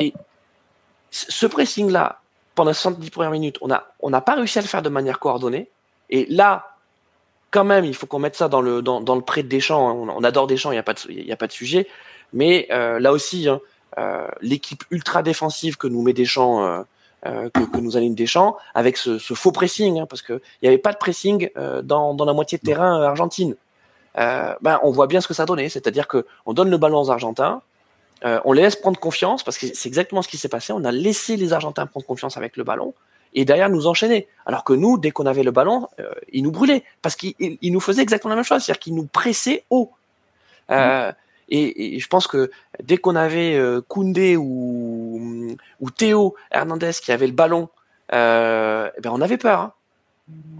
Et ce pressing là, pendant 70 premières minutes, on a on n'a pas réussi à le faire de manière coordonnée. Et là, quand même, il faut qu'on mette ça dans le dans, dans le prêt de Deschamps. Hein. On, adore Deschamps, il n'y a pas de il y a pas de sujet. Mais là aussi, hein, l'équipe ultra défensive que nous met Deschamps euh, que, que, nous aligne Deschamps avec ce, ce faux pressing, hein, parce qu'il n'y avait pas de pressing euh, dans, dans, la moitié de terrain euh, argentine. ben, on voit bien ce que ça donnait, c'est-à-dire que on donne le ballon aux Argentins, on les laisse prendre confiance, parce que c'est exactement ce qui s'est passé. On a laissé les Argentins prendre confiance avec le ballon et derrière nous enchaîner. Alors que nous, dès qu'on avait le ballon, ils nous brûlaient parce qu'ils nous faisaient exactement la même chose, c'est-à-dire qu'ils nous pressaient haut. Euh, et, je pense que dès qu'on avait euh, Koundé ou, ou Théo Hernandez qui avait le ballon, euh, eh ben on avait peur. Hein.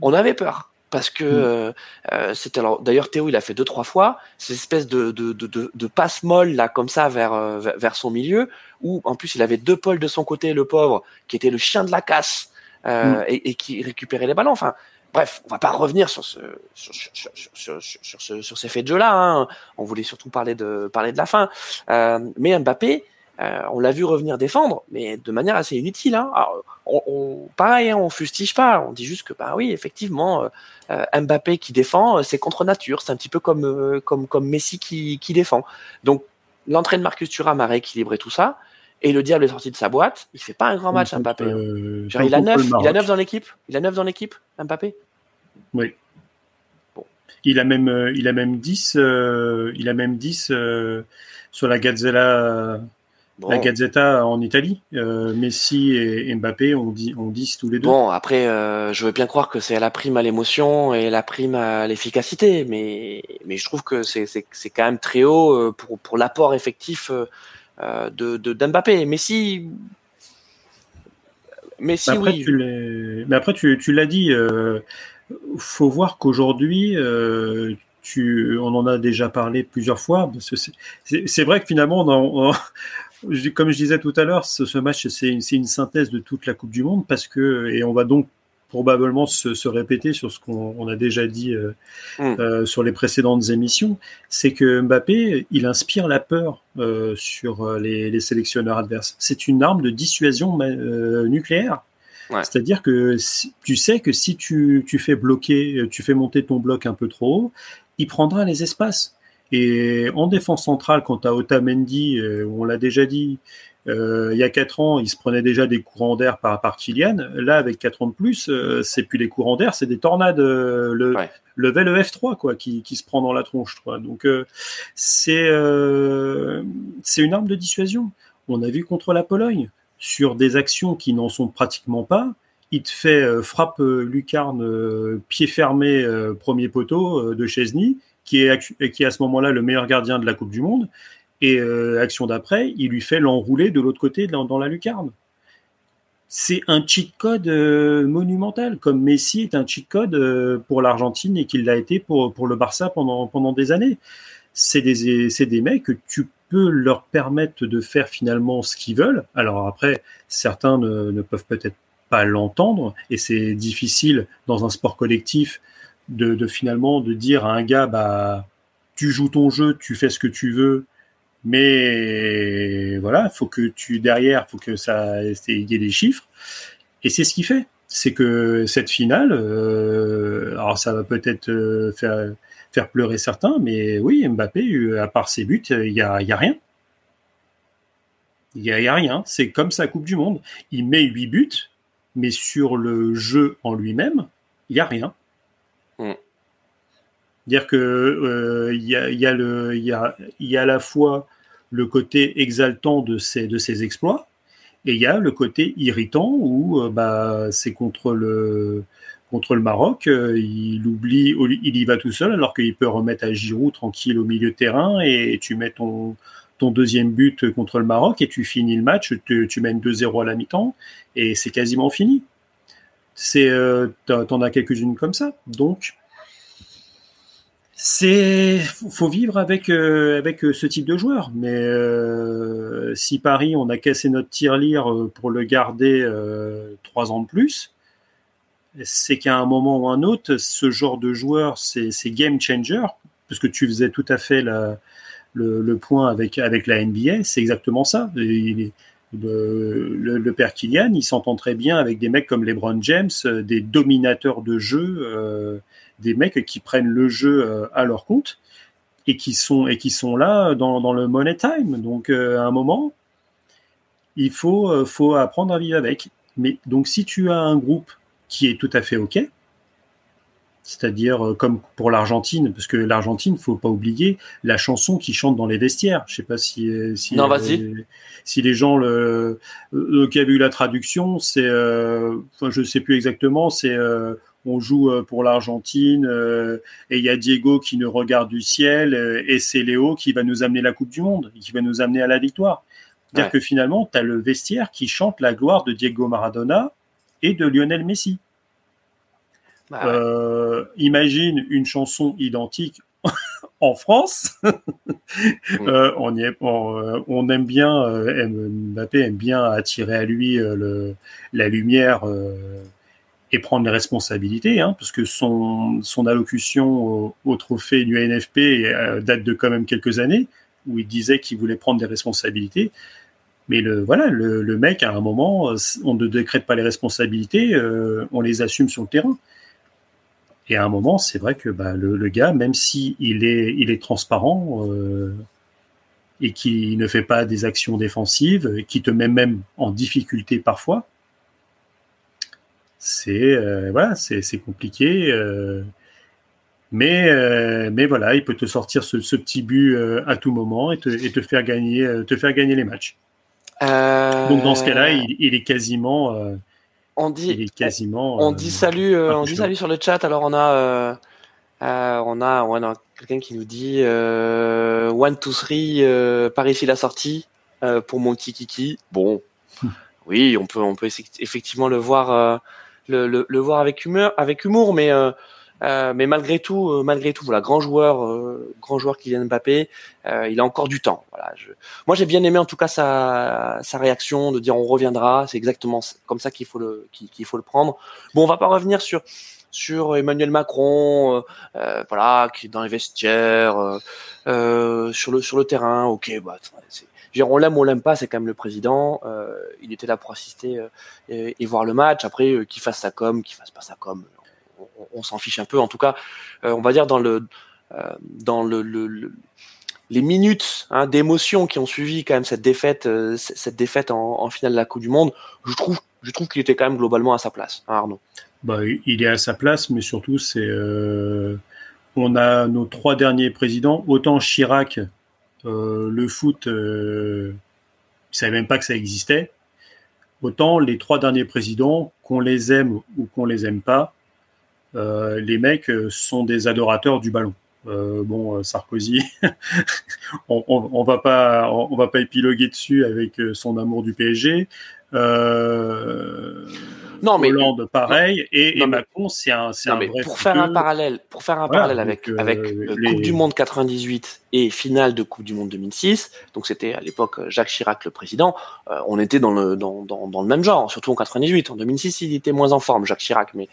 On avait peur parce que mm. euh, euh, c'était alors d'ailleurs Théo il a fait deux trois fois cette espèce de de, de, de passe molle là comme ça vers vers son milieu où en plus il avait deux pôles de son côté le pauvre qui était le chien de la casse mm. et, et, qui récupérait les ballons enfin Bref, on va pas revenir sur ce sur, sur, sur, sur, sur ces faits de jeu-là. Hein. On voulait surtout parler de parler de la fin. Euh, mais Mbappé, euh, on l'a vu revenir défendre, mais de manière assez inutile. Hein. Alors, on, on, pareil, hein, on fustige pas. On dit juste que bah oui, effectivement, euh, euh Mbappé qui défend, euh, c'est contre nature. C'est un petit peu comme euh, comme comme Messi qui qui défend. Donc l'entrée de Marcus Thuram a rééquilibré tout ça. Et le diable est sorti de sa boîte. Il fait pas un grand match, Mbappé. Hein. Euh, il a neuf, il a neuf dans l'équipe. Il a neuf dans l'équipe, Mbappé. Oui. Bon. Il a même, euh, il a même 10, euh, il a même 10 sur la Gazzella, la Gazzetta en Italie. Messi et Mbappé ont 10, ont 10 tous les deux. Bon, après, je veux bien croire que c'est la prime à l'émotion et la prime à l'efficacité, mais, mais je trouve que c'est quand même très haut pour, pour l'apport effectif euh, de d'Mbappé. Messi, Messi, après, oui. Tu mais après, tu, tu l'as dit, euh, faut voir qu'aujourd'hui, euh, tu, on en a déjà parlé plusieurs fois. C'est vrai que finalement, on, comme je disais tout à l'heure, ce, ce, match, c'est une, une, synthèse de toute la Coupe du Monde parce que, et on va donc probablement se, se, répéter sur ce qu'on a déjà dit euh, mm. euh, sur les précédentes émissions, c'est que Mbappé, il inspire la peur euh, sur les, les, sélectionneurs adverses. C'est une arme de dissuasion nucléaire. Ouais. C'est-à-dire que si, tu sais que si tu, tu fais bloquer, tu fais monter ton bloc un peu trop haut, il prendra les espaces. Et en défense centrale, quant à Otamendi, on l'a déjà dit, il y a 4 ans, il se prenait déjà des courants d'air par, par Kylian. Là, avec 4 ans de plus, euh, c'est plus des courants d'air, c'est des tornades. Euh, le ouais. level F3 quoi, qui, qui, se prend dans la tronche. Quoi. Donc euh, c'est euh, c'est une arme de dissuasion. On a vu contre la Pologne sur des actions qui n'en sont pratiquement pas. Il te fait frappe lucarne pied fermé premier poteau de Chesney qui est, qui est à ce moment-là le meilleur gardien de la Coupe du Monde. Et euh, action d'après, il lui fait l'enrouler de l'autre côté dans, la lucarne. C'est un cheat code euh, monumental, comme Messi est un cheat code euh, pour l'Argentine et qu'il l'a été pour, le Barça pendant, des années. C'est des, mecs que tu peux leur permettre de faire finalement ce qu'ils veulent. Alors après, certains ne, ne peuvent peut-être pas l'entendre et c'est difficile dans un sport collectif de, de, finalement de dire à un gars bah tu joues ton jeu, tu fais ce que tu veux, mais voilà, faut que tu derrière, faut que ça y ait des chiffres. Et c'est ce qu'il fait. C'est que cette finale, euh, alors ça va peut-être euh, faire, pleurer certains, mais oui, Mbappé, à part ses buts, il y a, y a rien. Il y a, rien. C'est comme sa Coupe du Monde. Il met huit buts, mais sur le jeu en lui-même, il y a rien. Mm dire que il y, a, à la fois le côté exaltant de ces exploits et il y a le côté irritant où euh, bah, c'est contre le, Maroc, euh, il oublie, il y va tout seul alors qu'il peut remettre à Giroud tranquille au milieu de terrain et tu mets ton, deuxième but contre le Maroc et tu finis le match, tu, tu mènes 2-0 à la mi-temps et c'est quasiment fini. C'est, euh, t'en as quelques-unes comme ça. Donc, c'est faut vivre avec euh, avec euh, ce type de joueur. Mais euh, si Paris on a cassé notre tirelire pour le garder trois ans de plus c'est qu'à un moment ou un autre ce genre de joueur c'est game changer parce que tu faisais tout à fait le, le, point avec avec la NBA c'est exactement ça. Le, le, père Kylian, il s'entend très bien avec des mecs comme LeBron James, des dominateurs de jeu des mecs qui prennent le jeu euh, à leur compte et qui sont et qui sont là dans, dans le money time. Donc euh, à un moment, il faut euh, faut apprendre à vivre avec. Mais donc si tu as un groupe qui est tout à fait ok, c'est-à-dire comme pour l'Argentine, parce que l'Argentine, faut pas oublier la chanson qui chante dans les vestiaires. Je sais pas si si, non, vas-y. si les gens le, qui a vu la traduction, c'est enfin, je sais plus exactement, c'est on joue euh, pour l'Argentine euh, et il y a Diego qui nous regarde du ciel euh, et c'est Léo qui va nous amener la Coupe du Monde, qui va nous amener à la victoire. C'est-à-dire que finalement, tu as le vestiaire qui chante la gloire de Diego Maradona et de Lionel Messi. Bah imagine une chanson identique en France. on, y est, on, aime bien, Mbappé aime bien attirer à lui la lumière et prendre les responsabilités, hein, parce que son, son allocution au, trophée du NFP euh, date de quand même quelques années, où il disait qu'il voulait prendre des responsabilités. Mais le, voilà, le, le, mec, à un moment, on ne décrète pas les responsabilités, euh, on les assume sur le terrain. Et à un moment, c'est vrai que bah, le, le, gars, même si il est, il est transparent euh, et qui ne fait pas des actions défensives, qui te met même en difficulté parfois, c'est euh, voilà, c'est compliqué. Euh, mais, euh, mais voilà, il peut te sortir ce, ce petit but à tout moment et te, et te, faire gagner, te faire gagner les matchs. Donc dans ce cas-là, il, il, est quasiment. on dit, il est quasiment. On, dit salut, on dit salut sur le chat. Alors on a, on a, on a quelqu'un qui nous dit one two three, par ici la sortie pour mon petit kiki. Bon, oui, on peut, on peut effectivement le voir le, le, voir avec humeur, avec humour, mais euh, euh, mais malgré tout, euh, malgré tout, voilà, grand joueur, euh, grand joueur Kylian Mbappé, il a encore du temps. Voilà, je... moi j'ai bien aimé en tout cas sa, sa réaction de dire on reviendra. C'est exactement comme ça qu'il faut le qu'il faut le prendre. Bon, on va pas revenir sur sur Emmanuel Macron, euh, voilà, qui est dans les vestiaires, euh, sur le sur le terrain. Ok, bah, c'est on l'aime on l'aime pas, c'est quand même le président. Euh, il était là pour assister euh, et, voir le match. Après, euh, qu'il fasse sa com, qu'il fasse pas sa com, on, s'en fiche un peu. En tout cas, on va dire dans le dans le, les minutes hein, d'émotion qui ont suivi quand même cette défaite, cette défaite en, finale de la Coupe du Monde, je trouve, je trouve qu'il était quand même globalement à sa place, hein, Arnaud. Bah, il est à sa place, mais surtout c'est, on a nos trois derniers présidents, autant Chirac euh, le foot, euh, ils savaient même pas que ça existait. Autant les trois derniers présidents, qu'on les aime ou qu'on les aime pas, euh, les mecs sont des adorateurs du ballon. bon, Sarkozy, on, on, va pas, on, va pas épiloguer dessus avec son amour du PSG. Euh, non, mais Hollande, pareil, et, Macron, c'est un, c'est un vrai pour faire un parallèle, pour faire un parallèle avec euh, avec euh, Coupe du Monde 98 et finale de Coupe du Monde 2006, donc c'était à l'époque Jacques Chirac le président, on était dans le dans, dans, dans, le même genre, surtout en 98. En 2006, il était moins en forme, Jacques Chirac, mais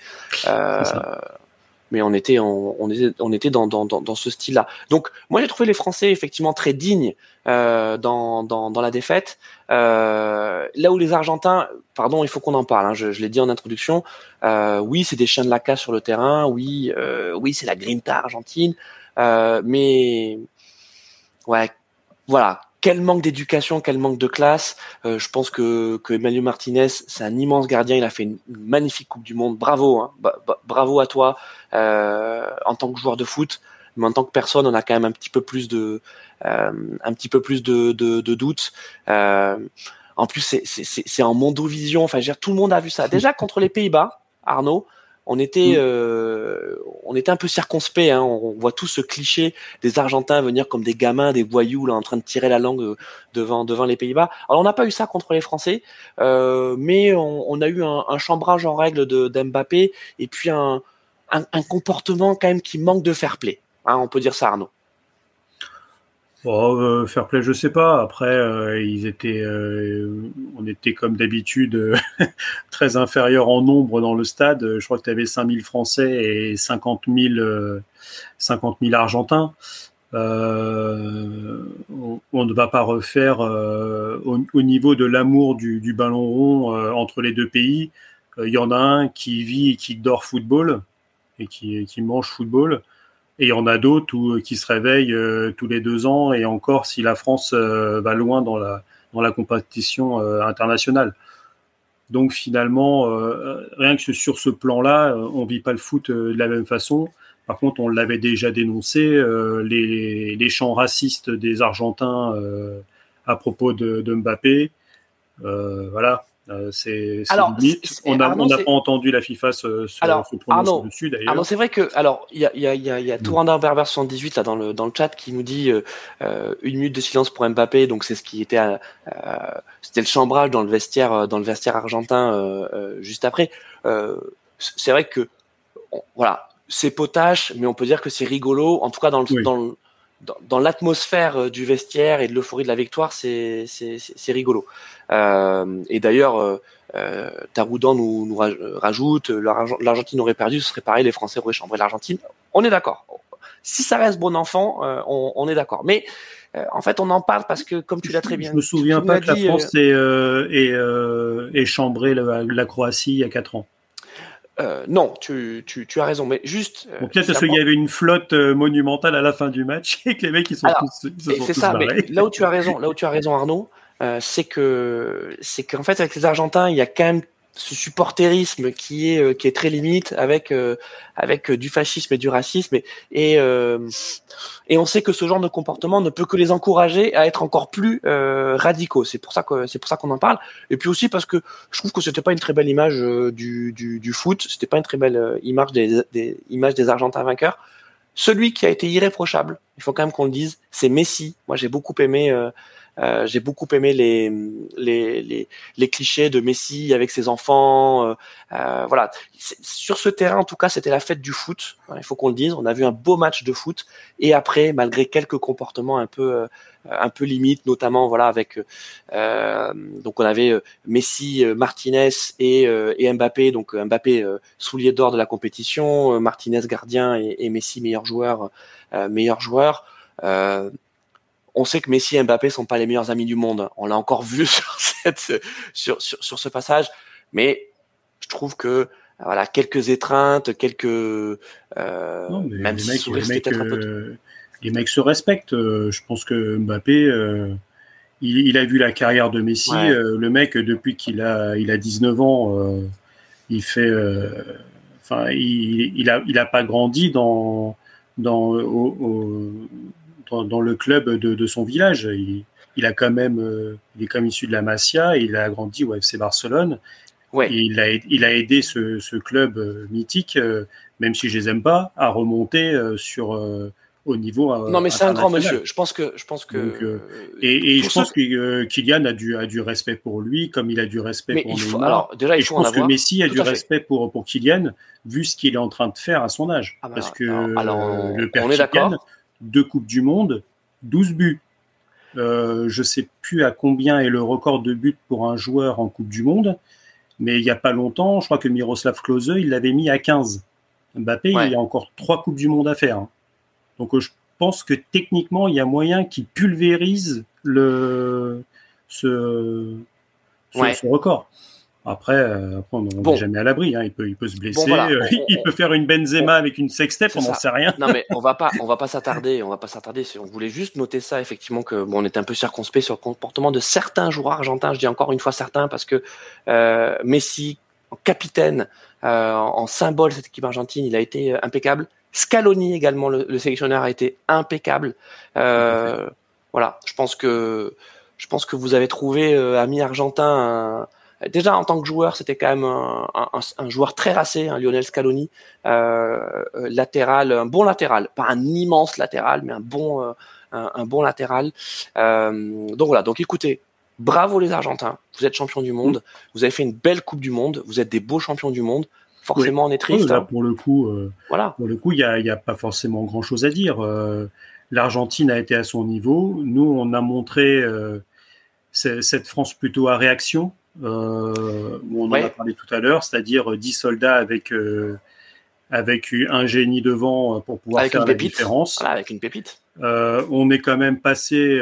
mais on était on, était dans ce style-là. Donc moi j'ai trouvé les Français effectivement très dignes euh, dans, la défaite. Euh, là où les Argentins, pardon, il faut qu'on en parle. Hein, je, l'ai dit en introduction. Euh, oui, c'est des chiens de la casse sur le terrain. Oui, oui, c'est la grinta argentine. Mais ouais, voilà quel manque d'éducation, quel manque de classe. Euh, je pense que, que Emmanuel Martinez, c'est un immense gardien. Il a fait une magnifique Coupe du Monde. Bravo, hein. bravo à toi euh, en tant que joueur de foot. Mais en tant que personne, on a quand même un petit peu plus de, euh, un petit peu plus de, de, doutes. en plus, c'est en mondovision. Enfin, je veux tout le monde a vu ça. Déjà contre les Pays-Bas, Arnaud, on était, mm. euh, on était un peu circonspect. Hein. On, voit tout ce cliché des Argentins venir comme des gamins, des voyous, là, en train de tirer la langue euh, devant, devant les Pays-Bas. Alors, on n'a pas eu ça contre les Français, euh, mais on, a eu un, chambrage en règle de d'Mbappé et puis un, un, comportement quand même qui manque de fair play. Hein, on peut dire ça, Arnaud. Oh, euh, fair play, je sais pas. Après, euh, ils étaient, euh, on était comme d'habitude très inférieurs en nombre dans le stade. Je crois que tu avais 5000 Français et 50 000, 50 000 Argentins. on, ne va pas refaire au, niveau de l'amour du, ballon rond entre les deux pays. Il y en a un qui vit et qui dort football et qui mange football. Et il y en a d'autres euh, qui se réveillent euh, tous les deux ans, et encore si la France euh, va loin dans la, dans la compétition internationale. Donc finalement, rien que sur ce plan-là, on vit pas le foot de la même façon. Par contre, on l'avait déjà dénoncé, les, les, chants racistes des Argentins à propos de, de Mbappé. voilà, euh, c'est On n'a pas entendu la FIFA se, se, alors, prononcer dessus d'ailleurs. c'est vrai que alors il y a, y a, y a, y a mm. Berber 78 là dans le dans le chat qui nous dit euh, euh, une minute de silence pour Mbappé. Donc c'est ce qui était euh, c'était le chambrage dans le vestiaire dans le vestiaire argentin juste après. c'est vrai que voilà c'est potache, mais on peut dire que c'est rigolo. En tout cas dans le, dans le dans, l'atmosphère euh, du vestiaire et de l'euphorie de la victoire, c'est rigolo. Euh, et d'ailleurs, euh, euh Taroudan nous, nous rajoute, l'Argentine aurait perdu, ce serait pareil, les Français auraient chambré l'Argentine. On est d'accord. Si ça reste bon enfant, on, on, est d'accord. Mais en fait, on en parle parce que, comme tu l'as très bien dit... Je me souviens pas que la France ait, ait, chambré la, la Croatie il y a quatre ans. Euh, non, tu, tu, tu, as raison, mais juste. Euh, Peut-être parce qu'il y avait une flotte euh, monumentale à la fin du match et que les mecs ils sont tous. C'est ça, mais là où tu as raison, là où tu as raison, Arnaud, euh, c'est que c'est qu'en fait avec les Argentins, il y a quand même ce supporterisme qui est euh, qui est très limite avec euh, avec euh, du fascisme et du racisme. Et et, et on sait que ce genre de comportement ne peut que les encourager à être encore plus radicaux. C'est pour ça que c'est pour ça qu'on en parle. Et puis aussi parce que je trouve que c'était pas une très belle image du, du du foot. C'était pas une très belle image des, des images des Argentins vainqueurs. Celui qui a été irréprochable il faut quand même qu'on le dise c'est Messi. Moi j'ai beaucoup aimé euh, j'ai beaucoup aimé les, les, les, les, clichés de Messi avec ses enfants. Euh, euh voilà, sur ce terrain, en tout cas, c'était la fête du foot. Il faut qu'on le dise. On a vu un beau match de foot. Et après, malgré quelques comportements un peu euh, un peu limites, notamment voilà avec euh, donc on avait Messi, Martinez et, et Mbappé. Donc Mbappé soulier d'or de la compétition, Martinez gardien et, et Messi meilleur joueur, meilleur joueur. Euh, on sait que Messi et Mbappé sont pas les meilleurs amis du monde. On l'a encore vu sur, cette, sur, sur, ce passage. Mais je trouve que voilà quelques étreintes, quelques euh, même si mecs, les, mecs, euh, les mecs se respectent. Euh, je pense que Mbappé, il, a vu la carrière de Messi. le mec, depuis qu'il a il a 19 ans, il fait, enfin, il, il a il a pas grandi dans dans au, dans, le club de, son village. Il, a quand même, euh, il est comme issu de la Masia, il a grandi au FC Barcelone. Ouais. Il, a, il a aidé ce, club euh, mythique, euh, même si je les aime pas, à remonter sur au niveau. Non, mais c'est un grand monsieur. Je pense que, je pense que. Et, je pense que Kylian a du, a du respect pour lui, comme il a du respect pour alors, déjà, il et je pense que Messi a du respect pour, pour Kylian, vu ce qu'il est en train de faire à son âge. Ah bah, Parce que le père Kylian, deux coupes du monde, 12 buts. Euh, je sais plus à combien est le record de buts pour un joueur en Coupe du Monde, mais il n'y a pas longtemps, je crois que Miroslav Klose, il l'avait mis à 15. Mbappé, il y a encore trois Coupes du Monde à faire. Hein. Donc euh, je pense que techniquement, il y a moyen qu'il pulvérise le, ce, ce, record. Après, euh, après on n'est jamais à l'abri. Hein. Il, peut, il peut se blesser. Euh, il peut faire une Benzema avec une sextette, on n'en sait rien. Non, mais on va pas, on va pas s'attarder. On va pas s'attarder. On voulait juste noter ça, effectivement, que bon, on était un peu circonspect sur le comportement de certains joueurs argentins. Je dis encore une fois certains parce que euh, Messi, en capitaine, euh, en symbole cette équipe argentine, il a été impeccable. Scaloni également, le, sélectionneur a été impeccable. Voilà, je pense que je pense que vous avez trouvé ami argentin déjà en tant que joueur, c'était quand même un, un, joueur très racé, hein, Lionel Scaloni, euh, euh, latéral, un bon latéral, pas un immense latéral, mais un bon, euh, un, bon latéral. Donc voilà. Donc écoutez, bravo les Argentins, vous êtes champions du monde, vous avez fait une belle Coupe du Monde, vous êtes des beaux champions du monde. Forcément, on est triste. là, hein. pour le coup, voilà. Pour le coup, il y a, y a, pas forcément grand chose à dire. L'Argentine a été à son niveau. Nous, on a montré cette France plutôt à réaction euh, où on en a parlé tout à l'heure, c'est-à-dire 10 soldats avec, euh, avec un génie devant pour pouvoir faire la différence. avec une pépite. Euh, on est quand même passé,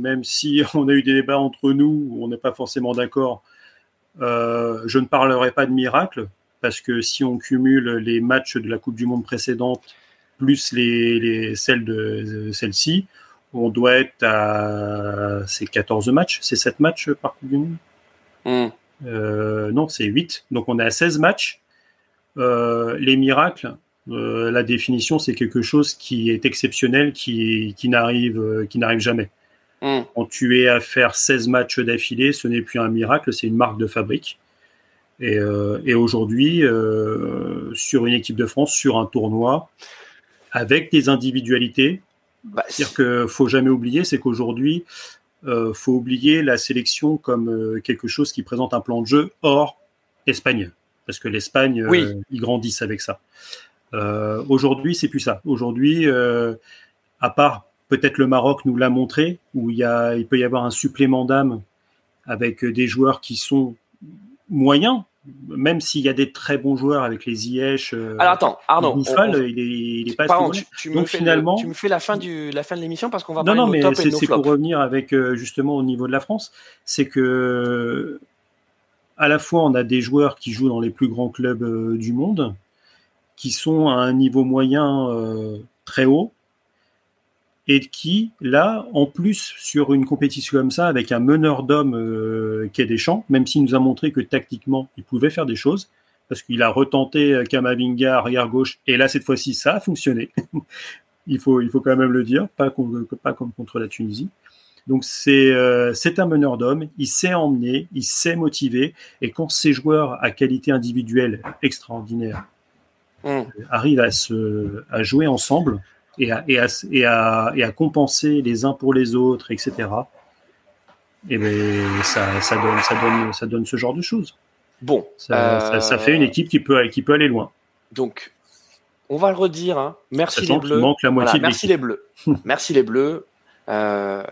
même si on a eu des débats entre nous, on n'est pas forcément d'accord. je ne parlerai pas de miracle, parce que si on cumule les matchs de la Coupe du Monde précédente plus les, les celles de celle-ci, on doit être à ces 14 matchs, c'est 7 matchs par Coupe du Monde? Hmm. Euh, non, c'est 8. Donc on est à 16 matchs. Euh, les miracles, euh, la définition, c'est quelque chose qui est exceptionnel, qui, qui n'arrive qui n'arrive jamais. Hmm. Quand tu es à faire 16 matchs d'affilée, ce n'est plus un miracle, c'est une marque de fabrique. Et, et aujourd'hui, sur une équipe de France, sur un tournoi, avec des individualités, bah, c'est-à-dire qu'il faut jamais oublier, c'est qu'aujourd'hui, faut oublier la sélection comme euh, quelque chose qui présente un plan de jeu hors Espagne, parce que l'Espagne, euh, ils grandissent avec ça. Euh, aujourd'hui, c'est plus ça. Aujourd'hui, à part peut-être le Maroc nous l'a montré, où il, y a, il peut y avoir un supplément d'âme avec des joueurs qui sont moyens, même s'il y a des très bons joueurs avec les IH. Euh, Alors attends, Arnaud, il, est, il est pas pardon, tu, tu me fais finalement, tu me fais la fin du la fin de l'émission parce qu'on va non non mais c'est pour revenir avec euh, justement au niveau de la France, c'est que à la fois on a des joueurs qui jouent dans les plus grands clubs euh, du monde, qui sont à un niveau moyen très haut, et qui, là, en plus, sur une compétition comme ça, avec un meneur d'hommes euh, qui est Deschamps, même s'il nous a montré que tactiquement, il pouvait faire des choses, parce qu'il a retenté euh, Kamavinga arrière gauche, et là, cette fois-ci, ça a fonctionné. il, faut, il faut quand même le dire, pas, pas comme contre la Tunisie. Donc c'est euh, c'est un meneur d'hommes, il sait emmener, il sait motiver, et quand ces joueurs à qualité individuelle extraordinaire mmh. arrivent à se à jouer ensemble, et à, et, à, et, à, et à compenser les uns pour les autres, etc. Et ben ça, ça, donne, ça, donne, ça donne ce genre de choses. Bon, ça, ça, fait une euh, équipe qui peut, qui peut aller loin. Donc, on va le redire. Hein. Merci les Bleus. Manque la moitié merci les Bleus. merci les Bleus. Euh,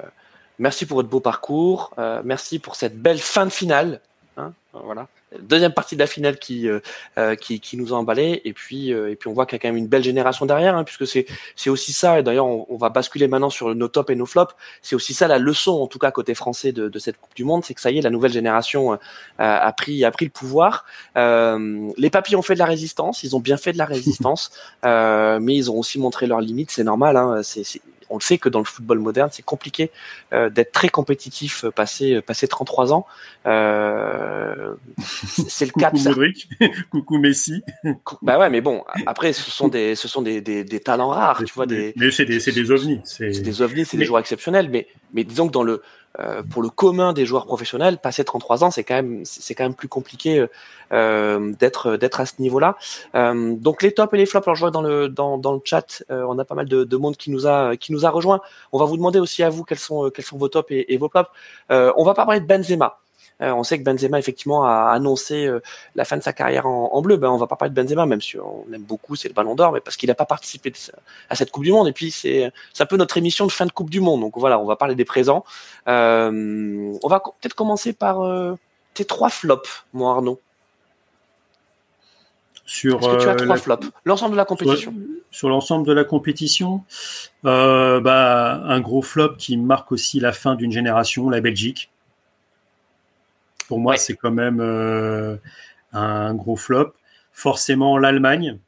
merci pour votre beau parcours. Euh, merci pour cette belle fin de finale. Hein. voilà deuxième partie de la finale qui euh, euh, qui, qui, nous a emballé et puis euh, et puis on voit qu'il y a quand même une belle génération derrière hein, puisque c'est c'est aussi ça et d'ailleurs on, va basculer maintenant sur nos tops et nos flops. C'est aussi ça la leçon en tout cas côté français de, de cette coupe du monde c'est que ça y est la nouvelle génération a pris a pris le pouvoir. Les papis ont fait de la résistance ils ont bien fait de la résistance mais ils ont aussi montré leurs limites c'est normal hein, c'est on le sait que dans le football moderne, c'est compliqué euh, d'être très compétitif euh, passé euh, passé 33 ans. Euh, c'est le cas. Coucou Modric, coucou Messi. Bah ouais, mais bon, après ce sont des ce sont des, des, des talents rares, tu vois des. Mais c'est des c'est des ovnis. C'est des ovnis, c'est des joueurs exceptionnels, mais mais disons que dans le euh, pour le commun des joueurs professionnels, passer 33 ans, c'est quand même c'est quand même plus compliqué euh, d'être d'être à ce niveau-là. Euh, donc les tops et les flops. Alors je vois dans le dans, dans le chat, on a pas mal de, de, monde qui nous a qui nous a rejoint. On va vous demander aussi à vous quels sont quels sont vos tops et, et vos flops. on va pas parler de Benzema. Euh, on sait que Benzema effectivement a annoncé euh, la fin de sa carrière en, bleu. Ben on va pas parler de Benzema, même si on aime beaucoup, c'est le Ballon d'Or, mais parce qu'il n'a pas participé à cette Coupe du Monde. Et puis c'est un peu notre émission de fin de Coupe du Monde. Donc voilà, on va parler des présents. Euh, on va peut-être commencer par tes trois flops, moi Arnaud. Sur que tu as trois flops? L'ensemble de la compétition. Sur, l'ensemble de la compétition, bah, un gros flop qui marque aussi la fin d'une génération, la Belgique. Pour moi, c'est quand même euh, un gros flop. Forcément, l'Allemagne,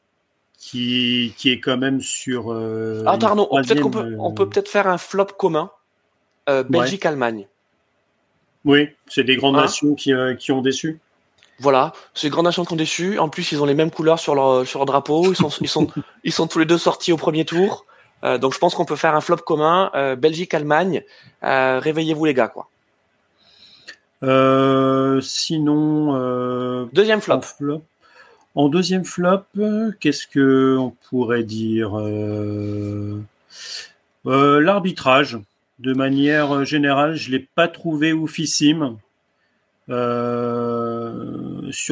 qui, qui est quand même sur. Euh, Attends, Arnaud, peut-être qu'on peut, on peut peut-être faire un flop commun. Euh, Belgique-Allemagne. Oui, c'est des grandes hein nations qui, qui ont déçu. Voilà, c'est des grandes nations qui ont déçu. En plus, ils ont les mêmes couleurs sur leur, sur leur drapeau. Ils sont, ils, sont, ils sont tous les deux sortis au premier tour. donc, je pense qu'on peut faire un flop commun. Belgique-Allemagne. réveillez-vous, les gars, quoi. Euh, sinon. Euh, deuxième flop. En, deuxième flop, qu'est-ce que on pourrait dire euh, L'arbitrage. De manière générale, je l'ai pas trouvé oufissime. sur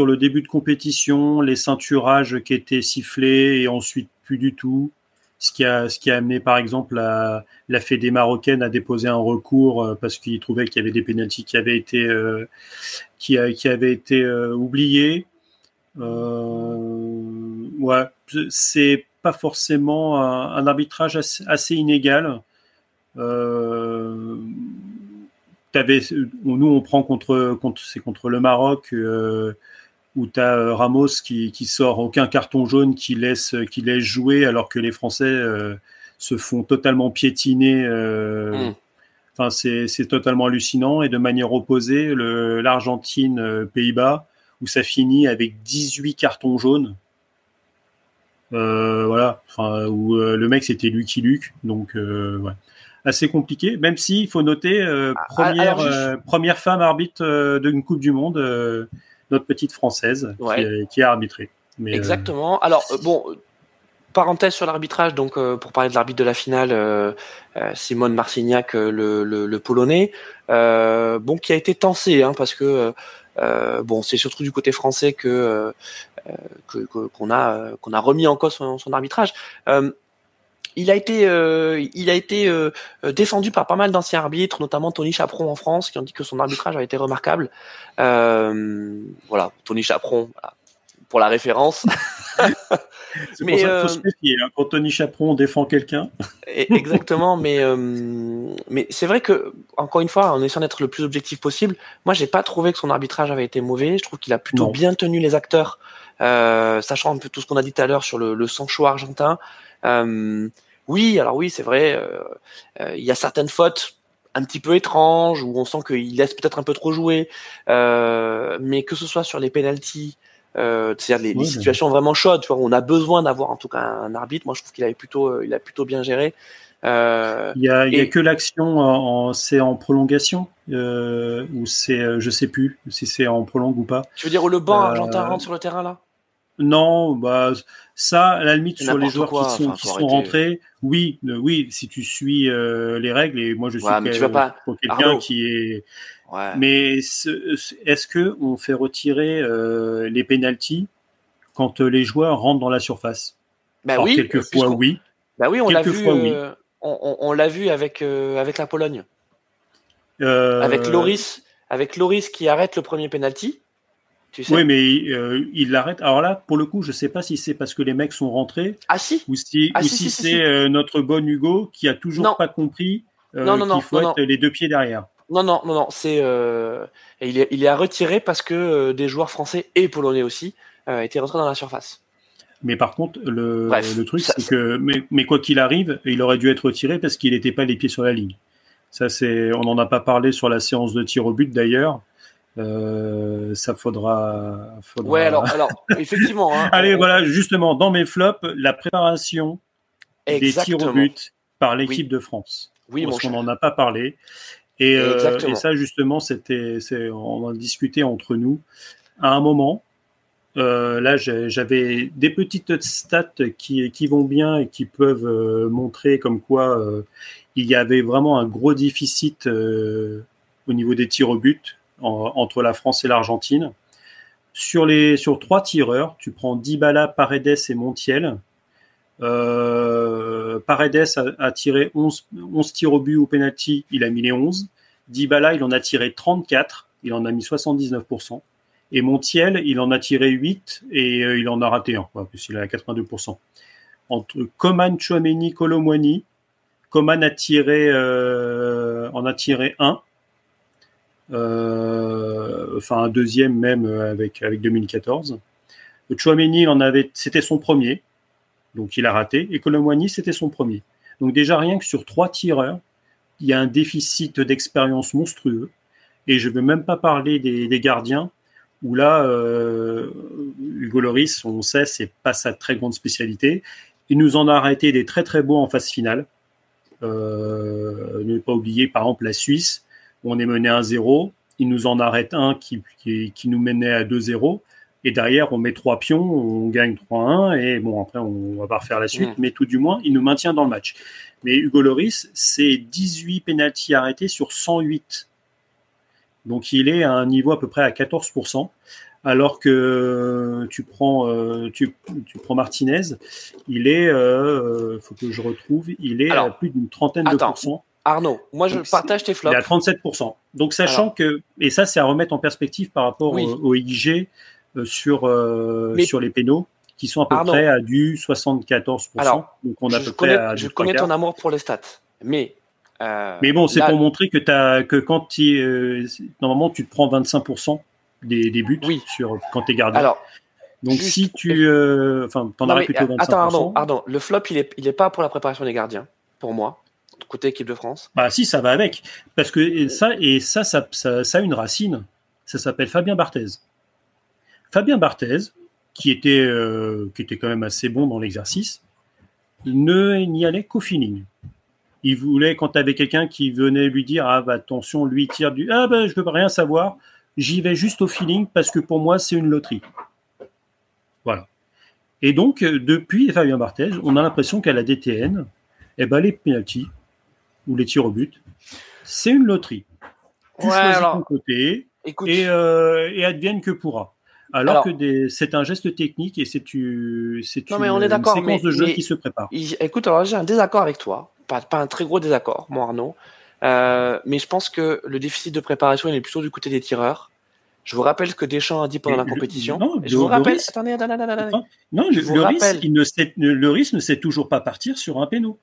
le début de compétition, les ceinturages qui étaient sifflés et ensuite plus du tout ce qui a, ce qui a amené par exemple la, la Fédé marocaine à déposer un recours euh, parce qu'il trouvait qu'il y avait des pénalties qui avaient été, euh, qui, qui avaient été euh, oubliés. Euh, ouais, c'est pas forcément un, arbitrage assez, inégal. Nous, on prend contre, contre c'est contre le Maroc. Euh, où tu as euh, Ramos qui, qui sort aucun carton jaune qui laisse, qui laisse jouer alors que les Français euh, se font totalement piétiner. Euh, mm. Enfin, c'est totalement hallucinant. Et de manière opposée, l'Argentine, Pays-Bas, où ça finit avec 18 cartons jaunes. voilà, enfin, où le mec c'était Lucky Luke, donc ouais. assez compliqué. Même si il faut noter ah, première première femme arbitre d'une Coupe du Monde notre petite française qui, a arbitré. Mais, euh, Exactement. Alors euh, bon, parenthèse sur l'arbitrage, donc euh, pour parler de l'arbitre de la finale, Simone Marcignac, le, polonais, bon qui a été tensé, hein, parce que bon c'est surtout du côté français que qu'on a qu'on a remis en cause son, son arbitrage il a été, euh, il a été euh, défendu par pas mal d'anciens arbitres, notamment Tony Chaperon en France, qui ont dit que son arbitrage a été remarquable. Euh, voilà, Tony Chaperon, pour la référence. c'est mais faut se méfier hein, quand Tony Chaperon défend quelqu'un. exactement, mais mais c'est vrai que encore une fois, en essayant d'être le plus objectif possible, moi j'ai pas trouvé que son arbitrage avait été mauvais. Je trouve qu'il a plutôt bien tenu les acteurs, sachant un peu tout ce qu'on a dit tout à l'heure sur le, le sang-chaud argentin. Euh, oui, alors oui, c'est vrai, euh, euh, il y a certaines fautes un petit peu étranges où on sent qu'il laisse peut-être un peu trop jouer, mais que ce soit sur les penalties, c'est-à-dire les, situations vraiment chaudes, tu vois, on a besoin d'avoir en tout cas un arbitre. Moi, je trouve qu'il avait plutôt, il a plutôt bien géré. Euh, il y a, y a que l'action, c'est en prolongation ou c'est, je sais plus si c'est en prolongue ou pas. Tu veux dire où le banc argentin rentre sur le terrain là? Non, bah ça, à la limite sur les joueurs qui sont, qui sont rentrés, oui, euh, oui, si tu suis euh, les règles et moi je suis quelqu'un qui est. Mais est-ce que on fait retirer euh, les pénalties quand les joueurs rentrent dans la surface? Bah oui. Quelquefois oui. Bah oui, on l'a vu. on, on l'a vu avec avec la Pologne. Avec Loris, avec Loris qui arrête le premier penalty oui, mais euh, il l'arrête. Alors là, pour le coup, je sais pas si c'est parce que les mecs sont rentrés. Ah si. Ou si, ah, si, c'est euh, notre bon Hugo qui a toujours pas compris euh, qu'il faut être les deux pieds derrière. Non, non, non, non. C'est il est il est à retirer parce que des joueurs français et polonais aussi étaient rentrés dans la surface. Mais par contre, le, le truc, c'est que mais, mais quoi qu'il arrive, il aurait dû être retiré parce qu'il n'était pas les pieds sur la ligne. Ça, c'est, on n'en a pas parlé sur la séance de tir au but d'ailleurs. Euh, ça faudra, faudra, Ouais, alors, alors effectivement. Hein, Allez, voilà, justement, dans mes flops, la préparation des tirs au but par l'équipe de France. Oui, Parce qu'on n'en a pas parlé. Et, euh, et ça, justement, c'était, on en discutait entre nous. À un moment, euh, là, j'avais des petites stats qui, qui, vont bien et qui peuvent montrer comme quoi il y avait vraiment un gros déficit au niveau des tirs au but entre la France et l'Argentine. Sur les sur trois tireurs, tu prends Dybala, Paredes et Montiel. Euh, Paredes a, tiré 11, 11, tirs au but ou penalty, il a mis les 11. Dybala, il en a tiré 34, il en a mis 79%. Et Montiel, il en a tiré 8 et euh, il en a raté un, quoi, puisqu'il a 82%. Entre Coman, Chouameni, Colomwani, Coman a tiré, euh, en a tiré 1 enfin un deuxième même avec, avec 2014. Chouameni, en avait, c'était son premier, donc il a raté. Et Colomwani, c'était son premier. Donc déjà rien que sur trois tireurs, il y a un déficit d'expérience monstrueux. Et je ne veux même pas parler des gardiens où là, euh, Hugo Loris, on sait, c'est pas sa très grande spécialité. Il nous en a arrêté des très très beaux en phase finale. Euh, ne pas oublier, par exemple, la Suisse, où on est mené 1-0. Il nous en arrête un qui, qui, nous menait à 2-0. Et derrière, on met trois pions, on gagne 3-1. Et bon, après, on va pas refaire la suite. Mais tout du moins, il nous maintient dans le match. Mais Hugo Loris, c'est 18 pénalties arrêtés sur 108 donc il est à un niveau à peu près à 14%, alors que tu prends, euh, tu, prends Martinez, il est, euh, faut que je retrouve, il est à plus d'une trentaine de pourcents. Arnaud, moi je partage tes flops. Il est à 37%. Donc sachant que, et ça c'est à remettre en perspective par rapport au, IG euh, sur, sur les pénaux, qui sont à peu près à du 74%. Alors, donc on a je, connais, je connais ton amour pour les stats, mais euh, mais bon, c'est pour montrer que, as, que quand tu, euh, normalement tu te prends 25% des, des, buts sur, quand tu es gardien. Alors, donc si tu, euh, enfin, t'en aurais plutôt 25%. Attends, pardon, le flop il est, il est pas pour la préparation des gardiens, pour moi, côté équipe de France. Bah si, ça va avec, parce que ça et ça, ça, a une racine. Ça s'appelle Fabien Barthez. Fabien Barthez, qui était, qui était quand même assez bon dans l'exercice, ne n'y allait qu'au feeling il voulait, quand tu avais quelqu'un qui venait lui dire Ah, bah, attention, lui tire du Ah, ben, je veux rien savoir, j'y vais juste au feeling parce que pour moi, c'est une loterie. Voilà. Et donc, euh, depuis Fabien Barthez, on a l'impression qu'à la DTN, eh ben, les penalties ou les tirs au but, c'est une loterie. Tu choisis ton côté et, euh, et advienne que pourra. Alors, que c'est un geste technique et c'est une, séquence de jeu qui se prépare. Écoute, alors j'ai un désaccord avec toi pas, un très gros désaccord, moi Arnaud. Euh, mais je pense que le déficit de préparation il est plutôt du côté des tireurs. Je vous rappelle ce que Deschamps a dit pendant la compétition. non, je vous rappelle. attendez, attendez, attendez, Non, le, risque, il ne sait, le risque ne sait toujours pas partir sur un péno.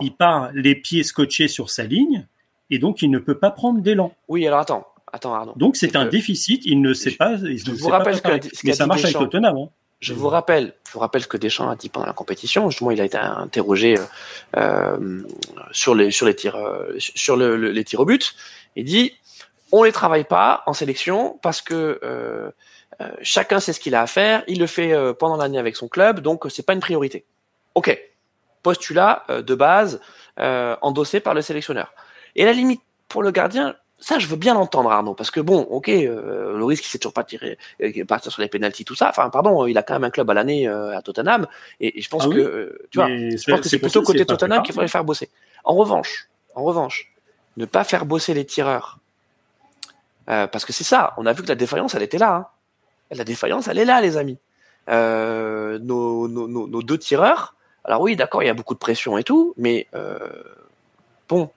Il part les pieds scotchés sur sa ligne et donc il ne peut pas prendre d'élan. Oui, alors attends, attends Arnaud. Donc c'est un déficit. Il ne sait pas. Il je vous rappelle que, mais ça marche avec Tottenham. Hein. Je vous rappelle, je vous rappelle ce que Deschamps a dit pendant la compétition. Justement, il a été interrogé euh, euh sur les sur les tirs euh, sur le, les tirs au but. Il dit on les travaille pas en sélection parce que euh chacun sait ce qu'il a à faire. Il le fait pendant l'année avec son club, donc c'est pas une priorité. Ok, postulat de base endossé par le sélectionneur. Et la limite pour le gardien, ça, je veux bien l'entendre, Arnaud, parce que bon, ok, euh, Loris qui sait toujours pas tirer, euh, partir sur les pénalties, tout ça. Enfin, pardon, il a quand même un club à l'année euh, à Tottenham, et, je pense ah que, euh, tu vois, je pense que c'est plutôt côté Tottenham qu'il faudrait faire bosser. En revanche, en revanche, ne pas faire bosser les tireurs, parce que c'est ça. On a vu que la défaillance, elle était là. Hein. La défaillance, elle est là, les amis. Nos, nos, nos, nos, deux tireurs. Alors oui, d'accord, il y a beaucoup de pression et tout, mais bon,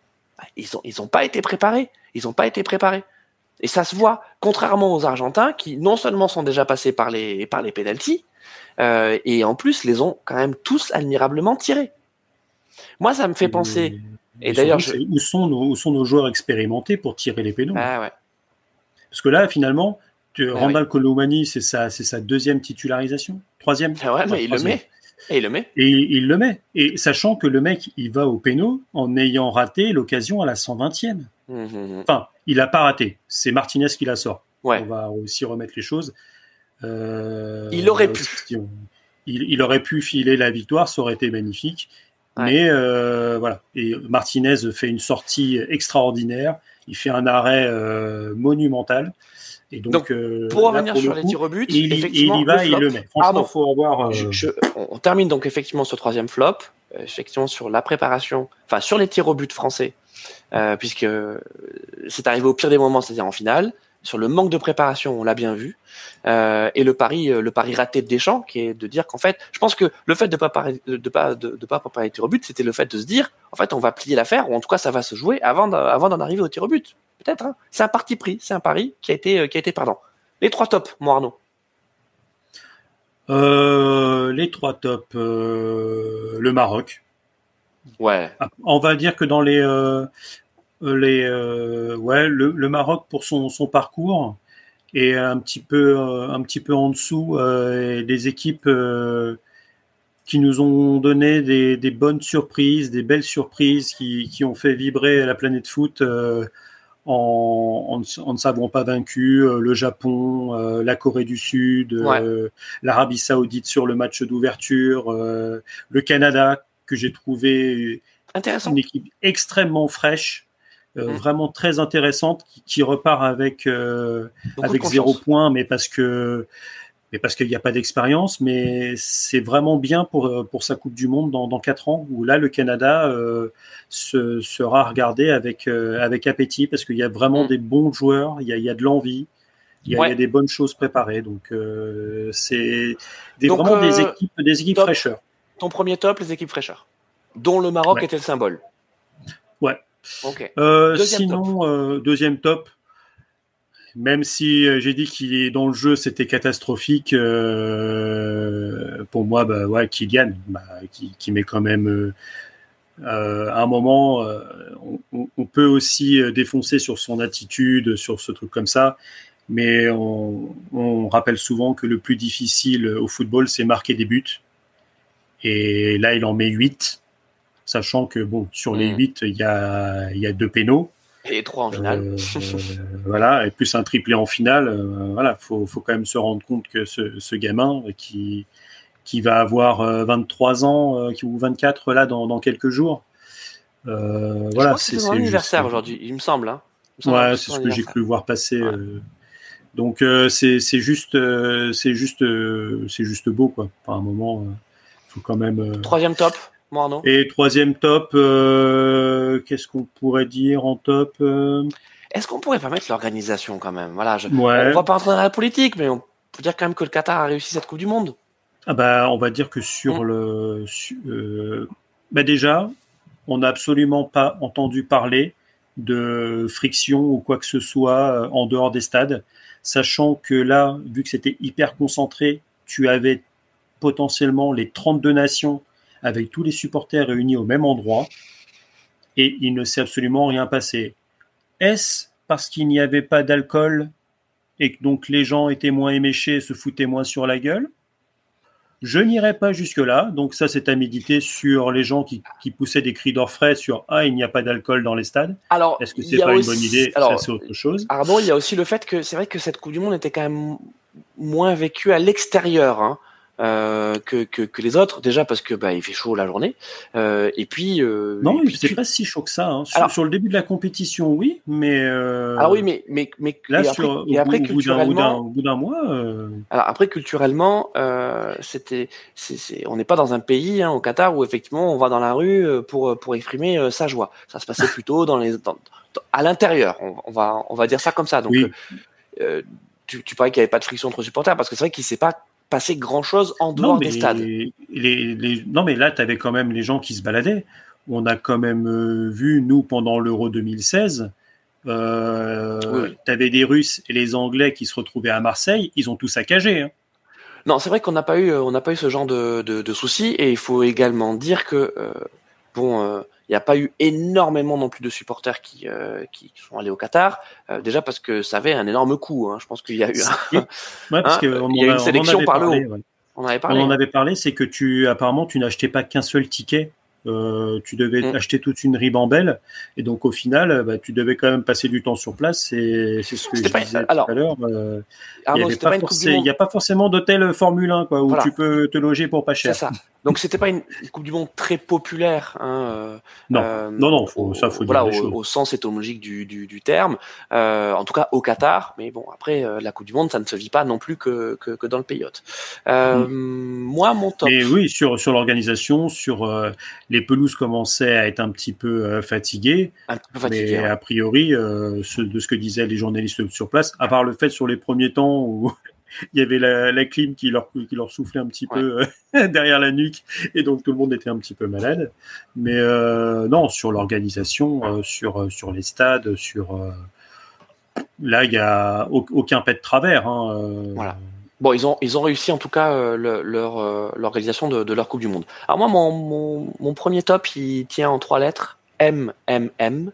ils ont ils ont pas été préparés. Ils n'ont pas été préparés. Et ça se voit, contrairement aux Argentins, qui non seulement sont déjà passés par les par les pénalties, euh, et en plus les ont quand même tous admirablement tirés. Moi, ça me fait penser. Et, d'ailleurs, où sont nos où sont nos joueurs expérimentés pour tirer les pénaux ah, ouais. Parce que là, finalement, tu, ah, Randall c'est sa c'est sa deuxième titularisation, troisième? Ah ouais, mais il le met. Et il le met. Et il le met. Et sachant que le mec, il va au péno en ayant raté l'occasion à la 120e. Mmh, mmh, mmh. Enfin, il n'a pas raté. C'est Martinez qui la sort. On va aussi remettre les choses. Euh, il aurait pu. Il, aurait pu filer la victoire, ça aurait été magnifique. Mais euh, voilà. Et Martinez fait une sortie extraordinaire. il fait un arrêt monumental. Et donc, pour revenir sur les tirs au but, il, effectivement, il y va, il le met. Franchement, faut avoir. on termine donc effectivement ce troisième flop, effectivement sur la préparation, enfin sur les tirs au but français, puisque c'est arrivé au pire des moments, c'est-à-dire en finale sur le manque de préparation, on l'a bien vu, euh, et le pari, euh, le pari raté de Deschamps, qui est de dire qu'en fait, je pense que le fait de pas de pas de, pas préparer les tirs au but, c'était le fait de se dire, en fait, on va plier l'affaire, ou en tout cas, ça va se jouer avant avant d'en arriver au tir au but. Peut-être. Hein. C'est un parti pris, c'est un pari qui a été euh, qui a été pardon. Les trois tops, mon Arnaud. les trois tops, le Maroc. Ouais. Ah, on va dire que dans les euh, les, euh, ouais, le, le, Maroc pour son, son, parcours et un petit peu, euh, un petit peu en dessous des équipes qui nous ont donné des, des, bonnes surprises, des belles surprises qui, qui, ont fait vibrer la planète foot en, en, ne savant pas vaincu. le Japon, la Corée du Sud, l'Arabie Saoudite sur le match d'ouverture, le Canada que j'ai trouvé Intéressant. une équipe extrêmement fraîche, euh, mm. vraiment très intéressante qui, qui repart avec euh, avec zéro point, mais parce que mais parce qu'il n'y a pas d'expérience, mais c'est vraiment bien pour euh, pour sa Coupe du Monde dans dans quatre ans où là le Canada euh, se, sera regardé avec avec appétit parce qu'il y a vraiment mm. des bons joueurs, il y a il y a de l'envie. Il y, a, il y, a, des bonnes choses préparées, donc euh, c'est des, vraiment des équipes, des équipes fraîcheurs. Ton premier top, les équipes fraîcheurs, dont le Maroc ouais. était le symbole. Ouais, euh, sinon, euh, deuxième top. Même si euh, j'ai dit qu'il est dans le jeu, c'était catastrophique. Euh, pour moi, bah, ouais, Kylian, bah, qui, qui, met quand même à un moment. On, on, peut aussi défoncer sur son attitude, sur ce truc comme ça. Mais on, on rappelle souvent que le plus difficile au football, c'est marquer des buts. Et là, il en met 8 sachant que bon, sur les 8, mm. il y a, y a deux pénaux. Et trois en finale. Euh, voilà, et plus un triplé en finale. Euh, voilà, faut, faut quand même se rendre compte que ce, ce gamin qui, qui va avoir 23 euh, ans ou 24 là dans, dans quelques jours. Euh, voilà, c'est son anniversaire aujourd'hui, il me semble. Hein. ouais, c'est ce que j'ai cru voir passer. Ouais. donc c'est juste, c'est juste, c'est juste beau quoi. À un moment, faut quand même. Troisième top. Et troisième top, euh, qu'est-ce qu'on pourrait dire en top euh? Est-ce qu'on pourrait pas mettre l'organisation quand même? Voilà, je, ouais. on va pas entrer dans la politique, mais on peut dire quand même que le Qatar a réussi cette Coupe du Monde. Ah bah, on va dire que sur mmh. le, euh, bah déjà, on n'a absolument pas entendu parler de friction ou quoi que ce soit euh, en dehors des stades, sachant que là, vu que c'était hyper concentré, tu avais potentiellement les 32 nations avec tous les supporters réunis au même endroit et il ne s'est absolument rien passé. Est-ce parce qu'il n'y avait pas d'alcool et que donc les gens étaient moins éméchés et se foutaient moins sur la gueule? Je n'irai pas jusque-là, donc ça c'est à méditer sur les gens qui, qui poussaient des cris d'orfraie sur ah il n'y a pas d'alcool dans les stades. Alors est-ce que c'est pas aussi... une bonne idée Alors, Ça c'est autre chose. Il y a aussi le fait que c'est vrai que cette Coupe du Monde était quand même moins vécue à l'extérieur. Hein. Euh, que, que, que, les autres. Déjà parce que bah il fait chaud la journée. Euh, et puis euh, non c'est pas si chaud que ça hein. sur, Alors, sur, le début de la compétition oui mais euh, ah oui mais mais mais là et après, sur, et après au culturellement au bout d'un mois euh, alors après culturellement c'était on n'est pas dans un pays hein, au Qatar où effectivement on va dans la rue pour pour exprimer sa joie. Ça se passait plutôt dans les dans, à l'intérieur. On, on, va on va dire ça comme ça. Donc oui. tu, tu parlais qu'il n'y avait pas de friction entre supporters parce que c'est vrai qu'il s'est pas passer grand chose en dehors non, des stades. Les, les, non, mais là, tu avais quand même les gens qui se baladaient. On a quand même euh, vu, nous, pendant l'Euro 2016, euh, oui. tu avais des Russes et les Anglais qui se retrouvaient à Marseille, ils ont tout saccagé. Hein. Non, c'est vrai qu'on n'a pas eu, on n'a pas eu ce genre de, de, de, soucis, et il faut également dire que euh, bon, euh, il n'y a pas eu énormément non plus de supporters qui, euh, qui sont allés au Qatar, euh, déjà parce que ça avait un énorme coût. Hein. Je pense qu'il y a eu un, ouais, parce hein, il y a une sélection par le haut. Ouais. On, avait parlé. on en avait parlé, c'est que tu apparemment tu n'achetais pas qu'un seul ticket. Euh, tu devais mmh. acheter toute une ribambelle et donc au final bah, tu devais quand même passer du temps sur place c'est ce que je pas, disais alors, tout à l'heure il n'y a pas forcément d'hôtel Formule 1 quoi, où voilà. tu peux te loger pour pas cher c'est ça Donc c'était pas une Coupe du Monde très populaire. Hein, euh, non, euh, non, non, faut, ça faut voilà, dire au, au, sens étymologique du, du, du terme. Euh, en tout cas au Qatar, mais bon après la Coupe du Monde, ça ne se vit pas non plus que, que, que dans le pays hôte. Mm. Moi, mon top. Et oui, sur sur l'organisation, sur les pelouses commençaient à être un petit peu fatiguées. Un peu fatiguées. Mais ouais. a priori, ce, de ce que disaient les journalistes sur place, à part le fait sur les premiers temps où il y avait la, la clim qui leur, qui leur soufflait un petit ouais. peu euh, derrière la nuque et donc tout le monde était un petit peu malade. Mais euh, non, sur l'organisation, euh, sur, sur les stades, sur là il y a aucun pet de travers. Hein, voilà. Bon, ils ont ils ont réussi en tout cas le, leur l'organisation de, de, leur Coupe du Monde. Alors moi mon, mon, mon premier top il tient en trois lettres M M M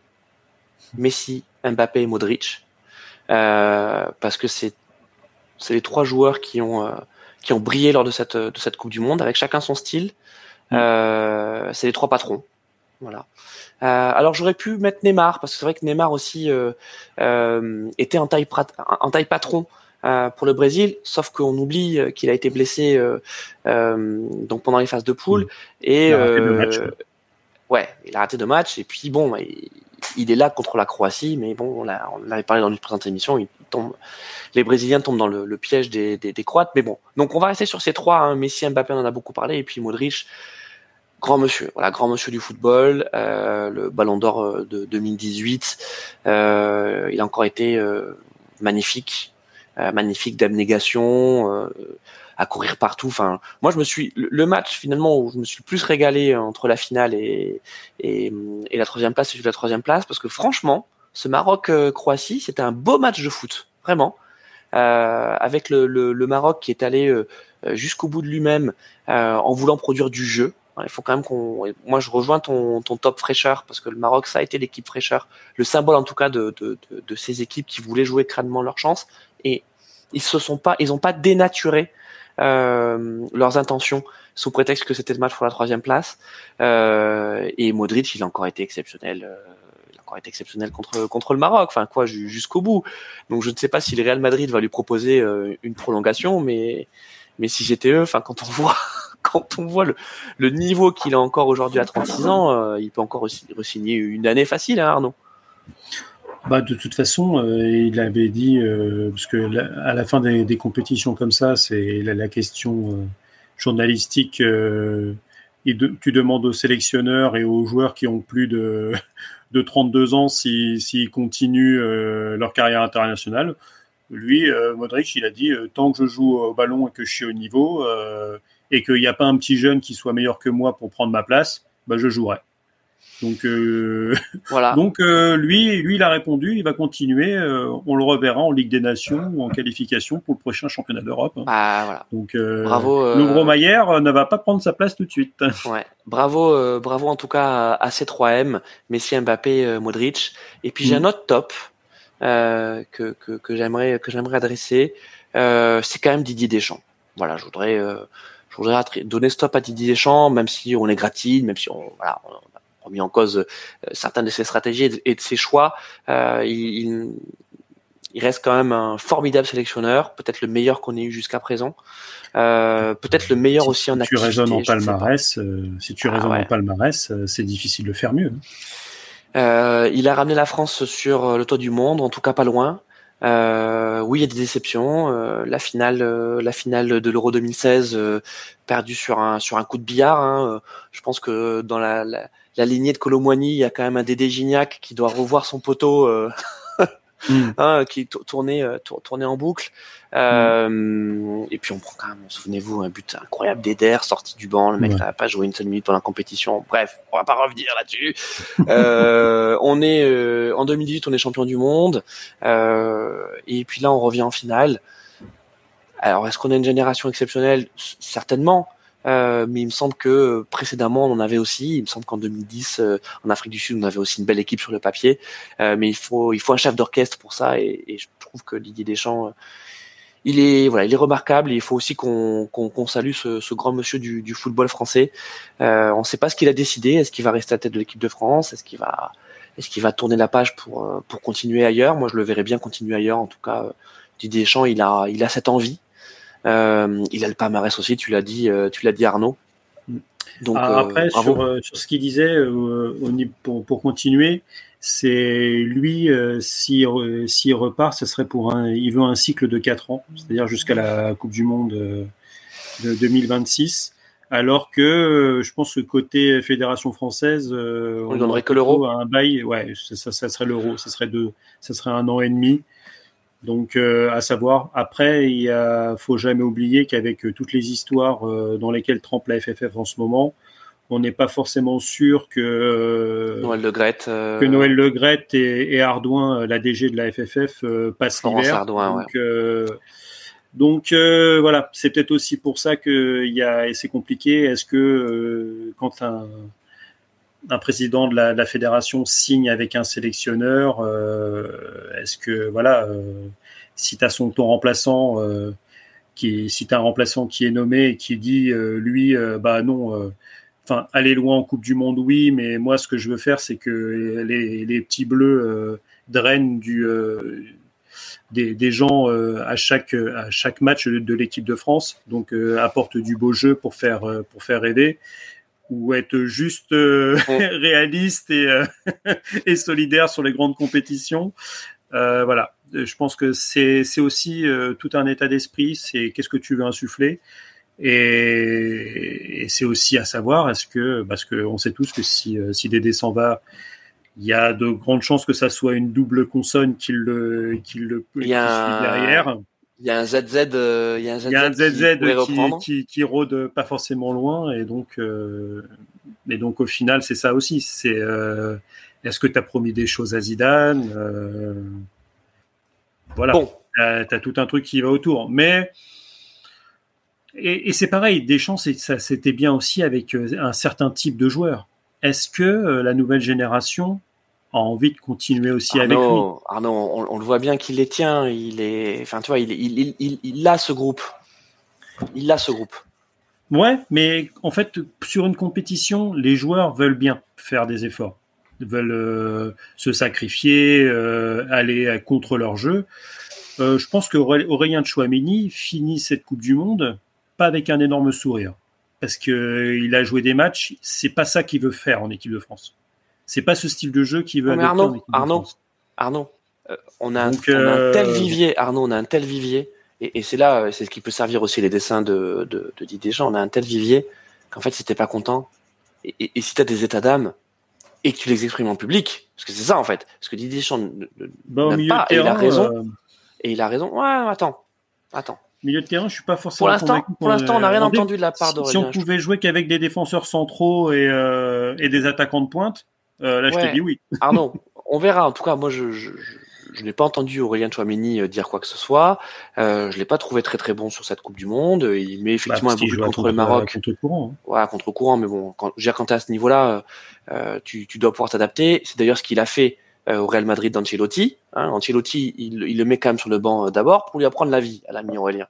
Messi, Mbappé et Modric parce que c'est c'est les trois joueurs qui ont euh, qui ont brillé lors de cette de cette Coupe du Monde avec chacun son style. Mmh. Euh, c'est les trois patrons. Voilà. Euh, alors j'aurais pu mettre Neymar parce que c'est vrai que Neymar aussi était en taille en taille patron pour le Brésil, sauf qu'on oublie qu'il a été blessé donc pendant les phases de poule et ouais, il a raté deux matchs et puis bon, il, il est là contre la Croatie, mais bon, on, a, on avait parlé dans une présente émission, il tombe, les Brésiliens tombent dans le, piège des, Croates, mais bon. Donc on va rester sur ces trois. Hein. Messi, Mbappé, on en a beaucoup parlé, et puis Modric, grand monsieur, voilà, grand monsieur du football, euh, le Ballon d'Or de 2018. Euh, il a encore été euh, magnifique, euh, magnifique d'abnégation euh, à courir partout. Enfin, moi, je me suis le match finalement où je me suis le plus régalé entre la finale et et, et la troisième place, c'est la troisième place parce que franchement, ce Maroc-Croatie, c'était un beau match de foot, vraiment. Euh, avec le, le, le, Maroc qui est allé euh, jusqu'au bout de lui-même euh, en voulant produire du jeu. Il faut quand même qu'on. Moi, je rejoins ton, ton top fraîcheur parce que le Maroc, ça a été l'équipe fraîcheur, le symbole en tout cas de, de, de, de, ces équipes qui voulaient jouer crânement leur chance et ils se sont pas, ils ont pas dénaturé leurs intentions sous prétexte que c'était le match pour la troisième place. Euh, et Modric, il a encore été exceptionnel. Euh, encore été exceptionnel contre contre le Maroc. Enfin quoi, jusqu'au bout. Donc je ne sais pas si le Real Madrid va lui proposer euh, une prolongation, mais mais si j'étais eux, enfin quand on voit quand on voit le, le niveau qu'il a encore aujourd'hui à 36 ans, euh, il peut encore re-signer une année facile, hein, Arnaud. Bah, de toute façon, euh, il avait dit, euh, parce que la, à la fin des, des, compétitions comme ça, c'est la, question euh, journalistique. Euh, tu demandes aux sélectionneurs et aux joueurs qui ont plus de, de 32 ans s'ils si, continuent euh, leur carrière internationale. Lui, Modric, il a dit tant que je joue au ballon et que je suis au niveau et qu'il n'y a pas un petit jeune qui soit meilleur que moi pour prendre ma place, bah, je jouerai. Donc, euh, voilà. donc euh, lui, lui, il a répondu, il va continuer. Euh, on le reverra en Ligue des Nations ou en qualification pour le prochain championnat d'Europe. Ah, voilà. Donc, bravo. Louvre Maillère ne va pas prendre sa place tout de suite. Ouais, bravo, bravo en tout cas à, ces 3M, Messi, Mbappé, Modric. Et puis j'ai mmh. un autre top que que, que j'aimerais que j'aimerais adresser. c'est quand même Didier Deschamps. Voilà, je voudrais. je voudrais donner stop à Didier Deschamps, même si on les gratine, même si on, voilà, on remis en cause certaines de ses stratégies et de ses choix. Euh, il, il, reste quand même un formidable sélectionneur, peut-être le meilleur qu'on ait eu jusqu'à présent. Euh, peut-être le meilleur si aussi en tu activité. Raisonnes en palmarès, euh, si tu ah, raisonnes ouais. en palmarès, c'est difficile de faire mieux. Euh, il a ramené la France sur le toit du monde, en tout cas pas loin. Euh, oui, il y a des déceptions. Euh, la finale, euh, la finale de l'Euro 2016 perdue sur un sur un coup de billard. Hein. Je pense que dans la, la, la, lignée de Colomboigny, il y a quand même un Dédé Gignac qui doit revoir son poteau. Mm. hein, qui tournait tournait en boucle. Euh, mm. et puis on prend quand même souvenez-vous un but incroyable d'Eder sorti du banc. Le mec n'a ouais. pas joué une seule minute pendant la compétition. Bref on va pas revenir là-dessus. Euh, on est euh, en 2018 on est champion du monde. Euh, et puis là on revient en finale. Alors est-ce qu'on a une génération exceptionnelle? Certainement euh, mais il me semble que précédemment on en avait aussi. Il me semble qu'en 2010 euh, en Afrique du Sud on avait aussi une belle équipe sur le papier. Euh, mais il faut il faut un chef d'orchestre pour ça et, et, je trouve que Didier Deschamps il est voilà il est remarquable. Il faut aussi qu'on qu'on qu salue ce, ce, grand monsieur du, du football français. on ne sait pas ce qu'il a décidé. Est-ce qu'il va rester à tête de l'équipe de France? Est-ce qu'il va est-ce qu'il va tourner la page pour pour continuer ailleurs? Moi je le verrais bien continuer ailleurs. En tout cas Didier Deschamps il a il a cette envie. Euh, il a le palmarès aussi, tu l'as dit, euh, tu l'as dit Arnaud. Donc, ah, après, sur, sur, ce qu'il disait, pour, pour, continuer, c'est lui, s'il si, repart, ce serait pour un, il veut un cycle de 4 ans, c'est-à-dire jusqu'à la Coupe du Monde de 2026. Alors que euh, je pense que côté fédération française, euh, on, donnerait que l'euro. Un bail, ouais, ça, ça, serait l'euro, ça serait deux, ça serait un an et demi. Donc, euh, à savoir. Après, il y faut jamais oublier qu'avec toutes les histoires dans lesquelles trempe la FFF en ce moment, on n'est pas forcément sûr que Noël Le Gret, que Noël Le et, et Ardouin, la DG de la FFF, passent l'hiver. Donc, donc euh, voilà, c'est peut-être aussi pour ça que y a, c'est compliqué. Est-ce que euh, quand un, un, président de la, fédération signe avec un sélectionneur, euh, est-ce que voilà, si tu as son ton remplaçant, qui, si tu un remplaçant qui est nommé et qui dit lui, bah non enfin aller loin en Coupe du Monde, oui, mais moi ce que je veux faire, c'est que les, petits bleus drainent du, des, gens euh, à chaque match de, l'équipe de France, donc euh, apporte du beau jeu pour faire euh, pour faire rêver ou être juste réaliste et et solidaire sur les grandes compétitions. voilà, je pense que c'est aussi tout un état d'esprit. C'est qu'est-ce que tu veux insuffler. Et, c'est aussi à savoir, est-ce que, parce qu'on sait tous que si, si Dédé s'en va, il y a de grandes chances que ça soit une double consonne qui le, qui le a derrière. Il y a un ZZ, euh, il y a un ZZ, il y a un ZZ qui, qui, qui, rôde pas forcément loin et donc, euh, et donc au final c'est ça aussi. C'est euh, est-ce que tu as promis des choses à Zidane euh, Voilà. Bon. T'as as tout un truc qui va autour, mais et, et c'est pareil. Deschamps, ça c'était bien aussi avec un certain type de joueur. Est-ce que la nouvelle génération a envie de continuer aussi avec lui. Arnaud, on, on, le voit bien qu'il les tient. Il est, enfin, tu vois, il, il, il, il, a ce groupe. Il a ce groupe. Ouais, mais en fait, sur une compétition, les joueurs veulent bien faire des efforts, veulent euh, se sacrifier, euh, aller contre leur jeu. Euh, je pense que Aurélien Chouameni finit cette Coupe du Monde pas avec un énorme sourire, parce que il a joué des matchs. C'est pas ça qu'il veut faire en équipe de France c'est pas ce style de jeu qui veut. Arnaud, Arnaud, Arnaud, euh, on, a un, tel euh, vivier, Arnaud, on a un tel vivier, et, c'est là, euh, c'est ce qui peut servir aussi les dessins de, de, de Didier Deschamps. On a un tel vivier qu'en fait, si t'es pas content, et, et, si t'as des états d'âme et que tu les exprimes en public, parce que c'est ça en fait, parce que Didier Deschamps bah, pas, et il a raison, et il a raison. Ouais, attends, attends. Milieu de terrain, je suis pas forcément. Pour l'instant, pour l'instant, on n'a rien entendu de la part d'Aurélien. Si on pouvait jouer qu'avec des défenseurs centraux et, et des attaquants de pointe, euh, là, je te dis oui. Arnaud, on verra. En tout cas, moi, je, je, je, n'ai pas entendu Aurélien Chouameni euh, dire quoi que ce soit. Euh, je l'ai pas trouvé très très bon sur cette Coupe du Monde. Il met effectivement bah, un but contre, le Maroc. Contre courant. Hein. Ouais, contre courant. Mais bon, quand, quand tu à ce niveau-là, euh, tu, tu, dois pouvoir t'adapter. C'est d'ailleurs ce qu'il a fait euh, au Real Madrid d'Ancelotti. Hein. Ancelotti, il, il, le met quand même sur le banc d'abord pour lui apprendre la vie à l'ami Aurélien.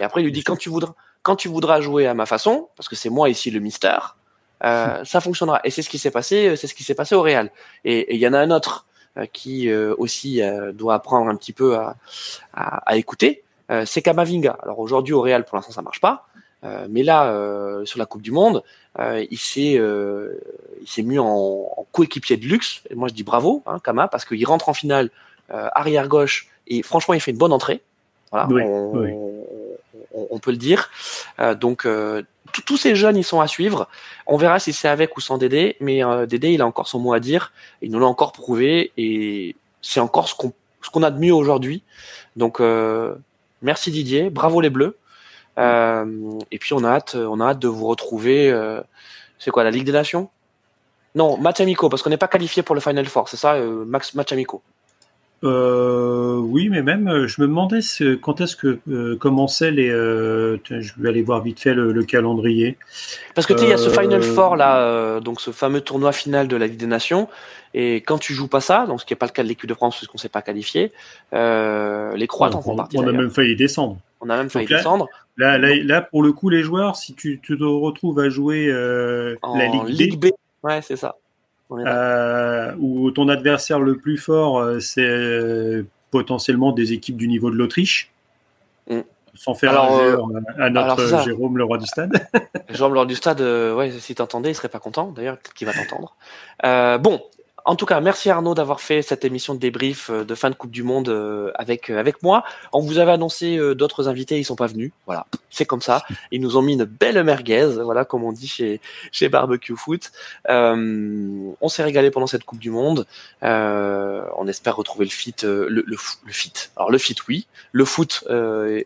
Et après, il lui dit quand tu voudras, quand tu voudras jouer à ma façon, parce que c'est moi ici le mister, euh, ça fonctionnera. Et c'est ce qui s'est passé, euh, c'est ce qui s'est passé au Real. Et il y en a un autre euh, qui aussi doit apprendre un petit peu à, à, à écouter, c'est Kamavinga. Alors aujourd'hui au Real, pour l'instant, ça marche pas. mais là, sur la Coupe du Monde, il s'est il s'est mis en, en, coéquipier de luxe. Et moi, je dis bravo, hein, Kama, parce qu'il rentre en finale arrière gauche et franchement, il fait une bonne entrée. Voilà, on, on, peut le dire. donc tous ces jeunes, ils sont à suivre. On verra si c'est avec ou sans Dédé, mais euh, Dédé, il a encore son mot à dire. Il nous l'a encore prouvé et c'est encore ce qu'on ce a de mieux aujourd'hui. Donc euh, merci Didier, bravo les Bleus. Euh, et puis on a hâte, on a hâte de vous retrouver. Euh, c'est quoi la Ligue des Nations? Non, match amico parce qu'on n'est pas qualifié pour le Final Four, c'est ça, euh, max match amico? Euh, oui, mais même, euh, je me demandais quand est-ce que euh, commençaient les. Euh, je vais aller voir vite fait le, calendrier. Parce que tu sais, il y a ce Final Four là, donc ce fameux tournoi final de la Ligue des Nations. Et quand tu joues pas ça, donc ce qui n'est pas le cas de l'équipe de France puisqu'on s'est pas qualifié, les Croates en font partie. On a même failli descendre. On a même failli descendre. Là, là, là, pour le coup, les joueurs, si tu, tu te retrouves à jouer la Ligue, Ligue B, ouais, c'est ça euh, où ton adversaire le plus fort, euh, c'est euh, potentiellement des équipes du niveau de l'Autriche. Mm. sans faire alors, à notre Jérôme le roi du stade. Jérôme le roi du stade, ouais, si t'entendais, il serait pas content. D'ailleurs, peut-être qu'il va t'entendre. bon, en tout cas, merci Arnaud d'avoir fait cette émission de débrief euh, de fin de Coupe du Monde euh, avec euh, avec moi. On vous avait annoncé d'autres invités, ils sont pas venus. Voilà, c'est comme ça. Ils nous ont mis une belle merguez, voilà comme on dit chez chez Barbecue Foot. on s'est régalé pendant cette Coupe du Monde. on espère retrouver le fit, le, le, le, fit. Alors le fit, oui. Le foot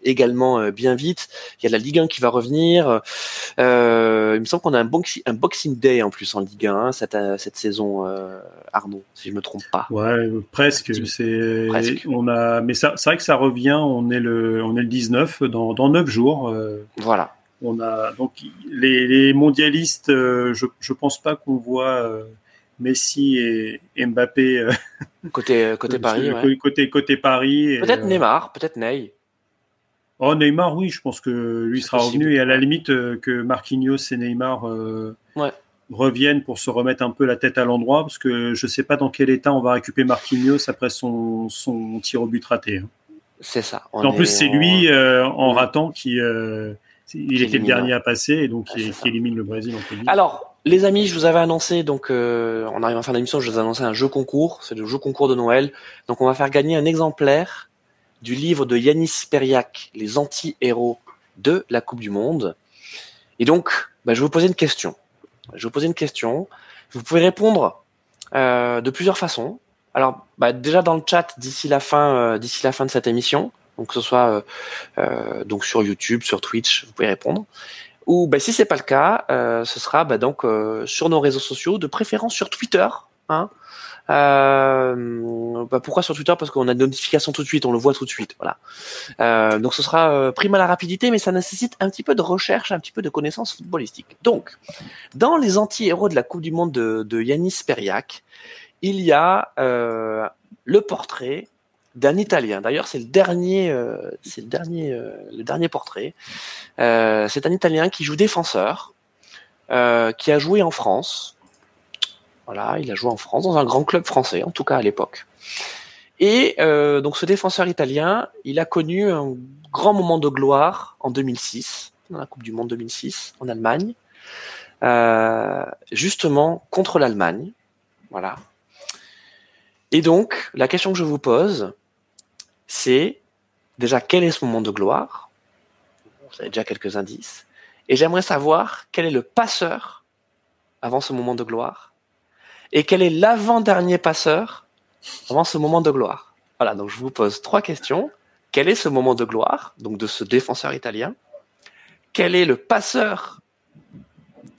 également bien vite. Il y a la Ligue 1 qui va revenir. il me semble qu'on a un, un Boxing Day en plus en Ligue 1 cette cette saison. Arnaud, si je me trompe pas. Ouais, presque. C'est, on a, mais c'est vrai que ça revient. On est le, on est le 19 dans, dans 9 jours. Euh, voilà. On a donc les, mondialistes. Euh, je, je pense pas qu'on voit euh, Messi et, Mbappé côté côté Paris. Côté côté Paris. Peut-être Neymar, peut-être Ney. Oh Neymar, oui, je pense que lui sera revenu et à la limite que Marquinhos et Neymar. ouais reviennent pour se remettre un peu la tête à l'endroit, parce que je ne sais pas dans quel état on va récupérer Marquinhos après son, son tir au but raté. Hein. C'est ça. En plus, c'est lui, euh, en ratant, qui, euh, il était le dernier à passer, et donc qui, élimine le Brésil en. Alors, les amis, je vous avais annoncé, donc euh, on arrive à faire l'émission, je vous ai annoncé un jeu concours, c'est le jeu concours de Noël. Donc on va faire gagner un exemplaire du livre de Yanis Periak, Les anti-héros de la Coupe du Monde. Et donc, bah, je vais vous poser une question. Je vais vous poser une question. Vous pouvez répondre euh, de plusieurs façons. Alors, bah, déjà dans le chat d'ici la fin, euh, d'ici la fin de cette émission, donc que ce soit euh, donc sur YouTube, sur Twitch, vous pouvez répondre. Ou bah, si c'est pas le cas, ce sera bah, donc sur nos réseaux sociaux, de préférence sur Twitter. Hein, euh, bah pourquoi sur Twitter? Parce qu'on a des notifications tout de suite, on le voit tout de suite. Voilà. Euh, donc ce sera euh, prime à la rapidité, mais ça nécessite un petit peu de recherche, un petit peu de connaissances footballistiques. Donc, dans les anti-héros de la Coupe du Monde de, de Yanis Periak, il y a euh, le portrait d'un Italien. D'ailleurs, c'est le dernier, euh, c'est le dernier, euh, le dernier portrait. c'est un Italien qui joue défenseur, qui a joué en France, voilà, il a joué en France, dans un grand club français, en tout cas à l'époque. Et euh, donc ce défenseur italien, il a connu un grand moment de gloire en 2006, dans la Coupe du Monde 2006, en Allemagne, euh, justement contre l'Allemagne. Voilà. Et donc, la question que je vous pose, c'est déjà quel est ce moment de gloire? Vous avez déjà quelques indices. Et j'aimerais savoir quel est le passeur avant ce moment de gloire? Et quel est l'avant-dernier passeur avant ce moment de gloire? Voilà, donc je vous pose trois questions. Quel est ce moment de gloire, donc de ce défenseur italien? Quel est le passeur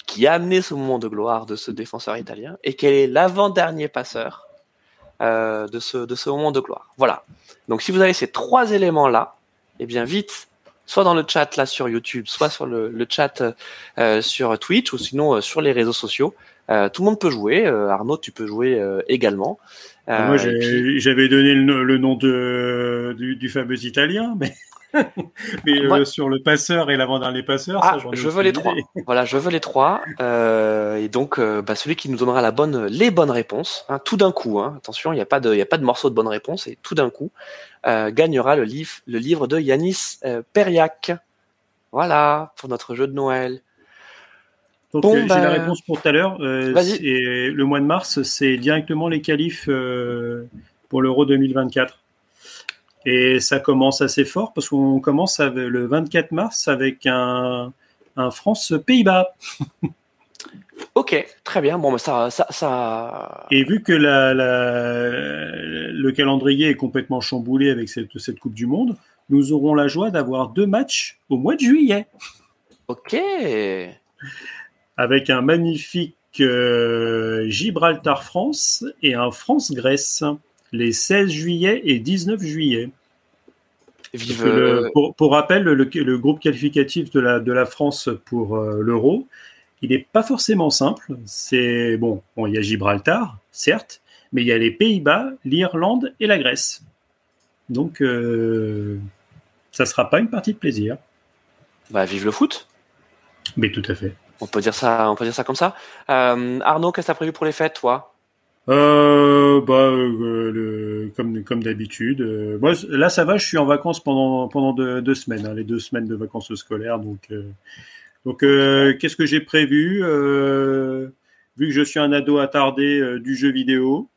qui a amené ce moment de gloire de ce défenseur italien? Et quel est l'avant-dernier passeur euh, de, ce, moment de gloire? Voilà. Donc si vous avez ces trois éléments-là, eh bien vite, soit dans le chat là sur YouTube, soit sur le, le chat euh, sur Twitch ou sinon euh, sur les réseaux sociaux. Euh, tout le monde peut jouer. Euh, Arnaud, tu peux jouer euh, également. Moi, j'avais donné le, nom de, du, fameux Italien, mais, mais sur le passeur et l'avant-dernier passeur, ah, je veux les trois. voilà, je veux les trois. et donc, bah, celui qui nous donnera la bonne, les bonnes réponses, hein, tout d'un coup. Hein, attention, il n'y a pas de, il a pas de morceau de bonne réponse. Et tout d'un coup, gagnera le livre, le livre de Yanis Periak. Voilà pour notre jeu de Noël. Donc euh, j'ai la bah, réponse pour tout à l'heure. Euh, le mois de mars, c'est directement les qualifs euh, pour l'Euro 2024. Et ça commence assez fort parce qu'on commence le 24 mars avec un, France-Pays-Bas. ok, très bien. Bon, mais ça, ça, ça... Et vu que la, le calendrier est complètement chamboulé avec cette, cette Coupe du Monde, nous aurons la joie d'avoir deux matchs au mois de juillet. Ok avec un magnifique euh, Gibraltar-France et un France-Grèce les 16 juillet et 19 juillet. Vive euh, pour, rappel, le, groupe qualificatif de la, de la France pour euh, l'Euro, il n'est pas forcément simple. C'est bon, il y a Gibraltar, certes, mais il y a les Pays-Bas, l'Irlande et la Grèce. Donc, ça ne sera pas une partie de plaisir. Bah, vive le foot. Mais tout à fait. On peut dire ça, on peut dire ça comme ça. Euh, Arnaud, qu'est-ce que tu as prévu pour les fêtes, toi? Euh, bah, euh, comme d'habitude. Là, ça va. Je suis en vacances pendant pendant deux, semaines, hein, les deux semaines de vacances scolaires. Donc, qu'est-ce que j'ai prévu? Vu que je suis un ado attardé du jeu vidéo,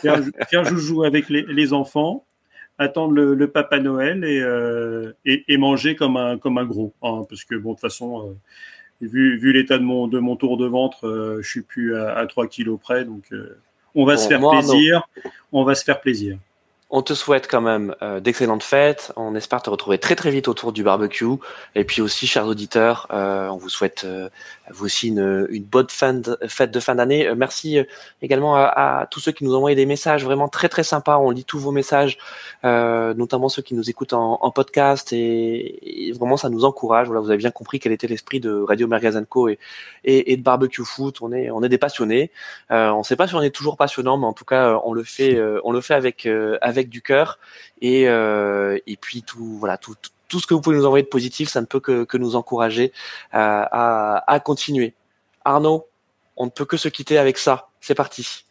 faire, faire joujou avec les, enfants, attendre le, Papa Noël et manger comme un comme un gros, hein, parce que bon, de toute façon vu, vu l'état de mon, de mon tour de ventre, euh, je suis plus à, à 3 kilos près. Donc, euh, on va se faire plaisir. On va se faire plaisir. On te souhaite quand même euh, d'excellentes fêtes. On espère te retrouver très très vite autour du barbecue. Et puis aussi, chers auditeurs, euh, on vous souhaite euh, vous aussi une, bonne fin de, fête de fin d'année. merci également à, tous ceux qui nous ont envoyé des messages vraiment très très sympas. On lit tous vos messages, notamment ceux qui nous écoutent en, podcast. Et, vraiment, ça nous encourage. Voilà, vous avez bien compris quel était l'esprit de Radio et, et, et, de Barbecue Foot. On est on est des passionnés. on ne sait pas si on est toujours passionnant, mais en tout cas, on le fait on le fait avec avec avec du cœur et euh, et puis tout voilà tout, tout ce que vous pouvez nous envoyer de positif, ça ne peut que, que nous encourager à, à, à continuer. Arnaud, on ne peut que se quitter avec ça. C'est parti.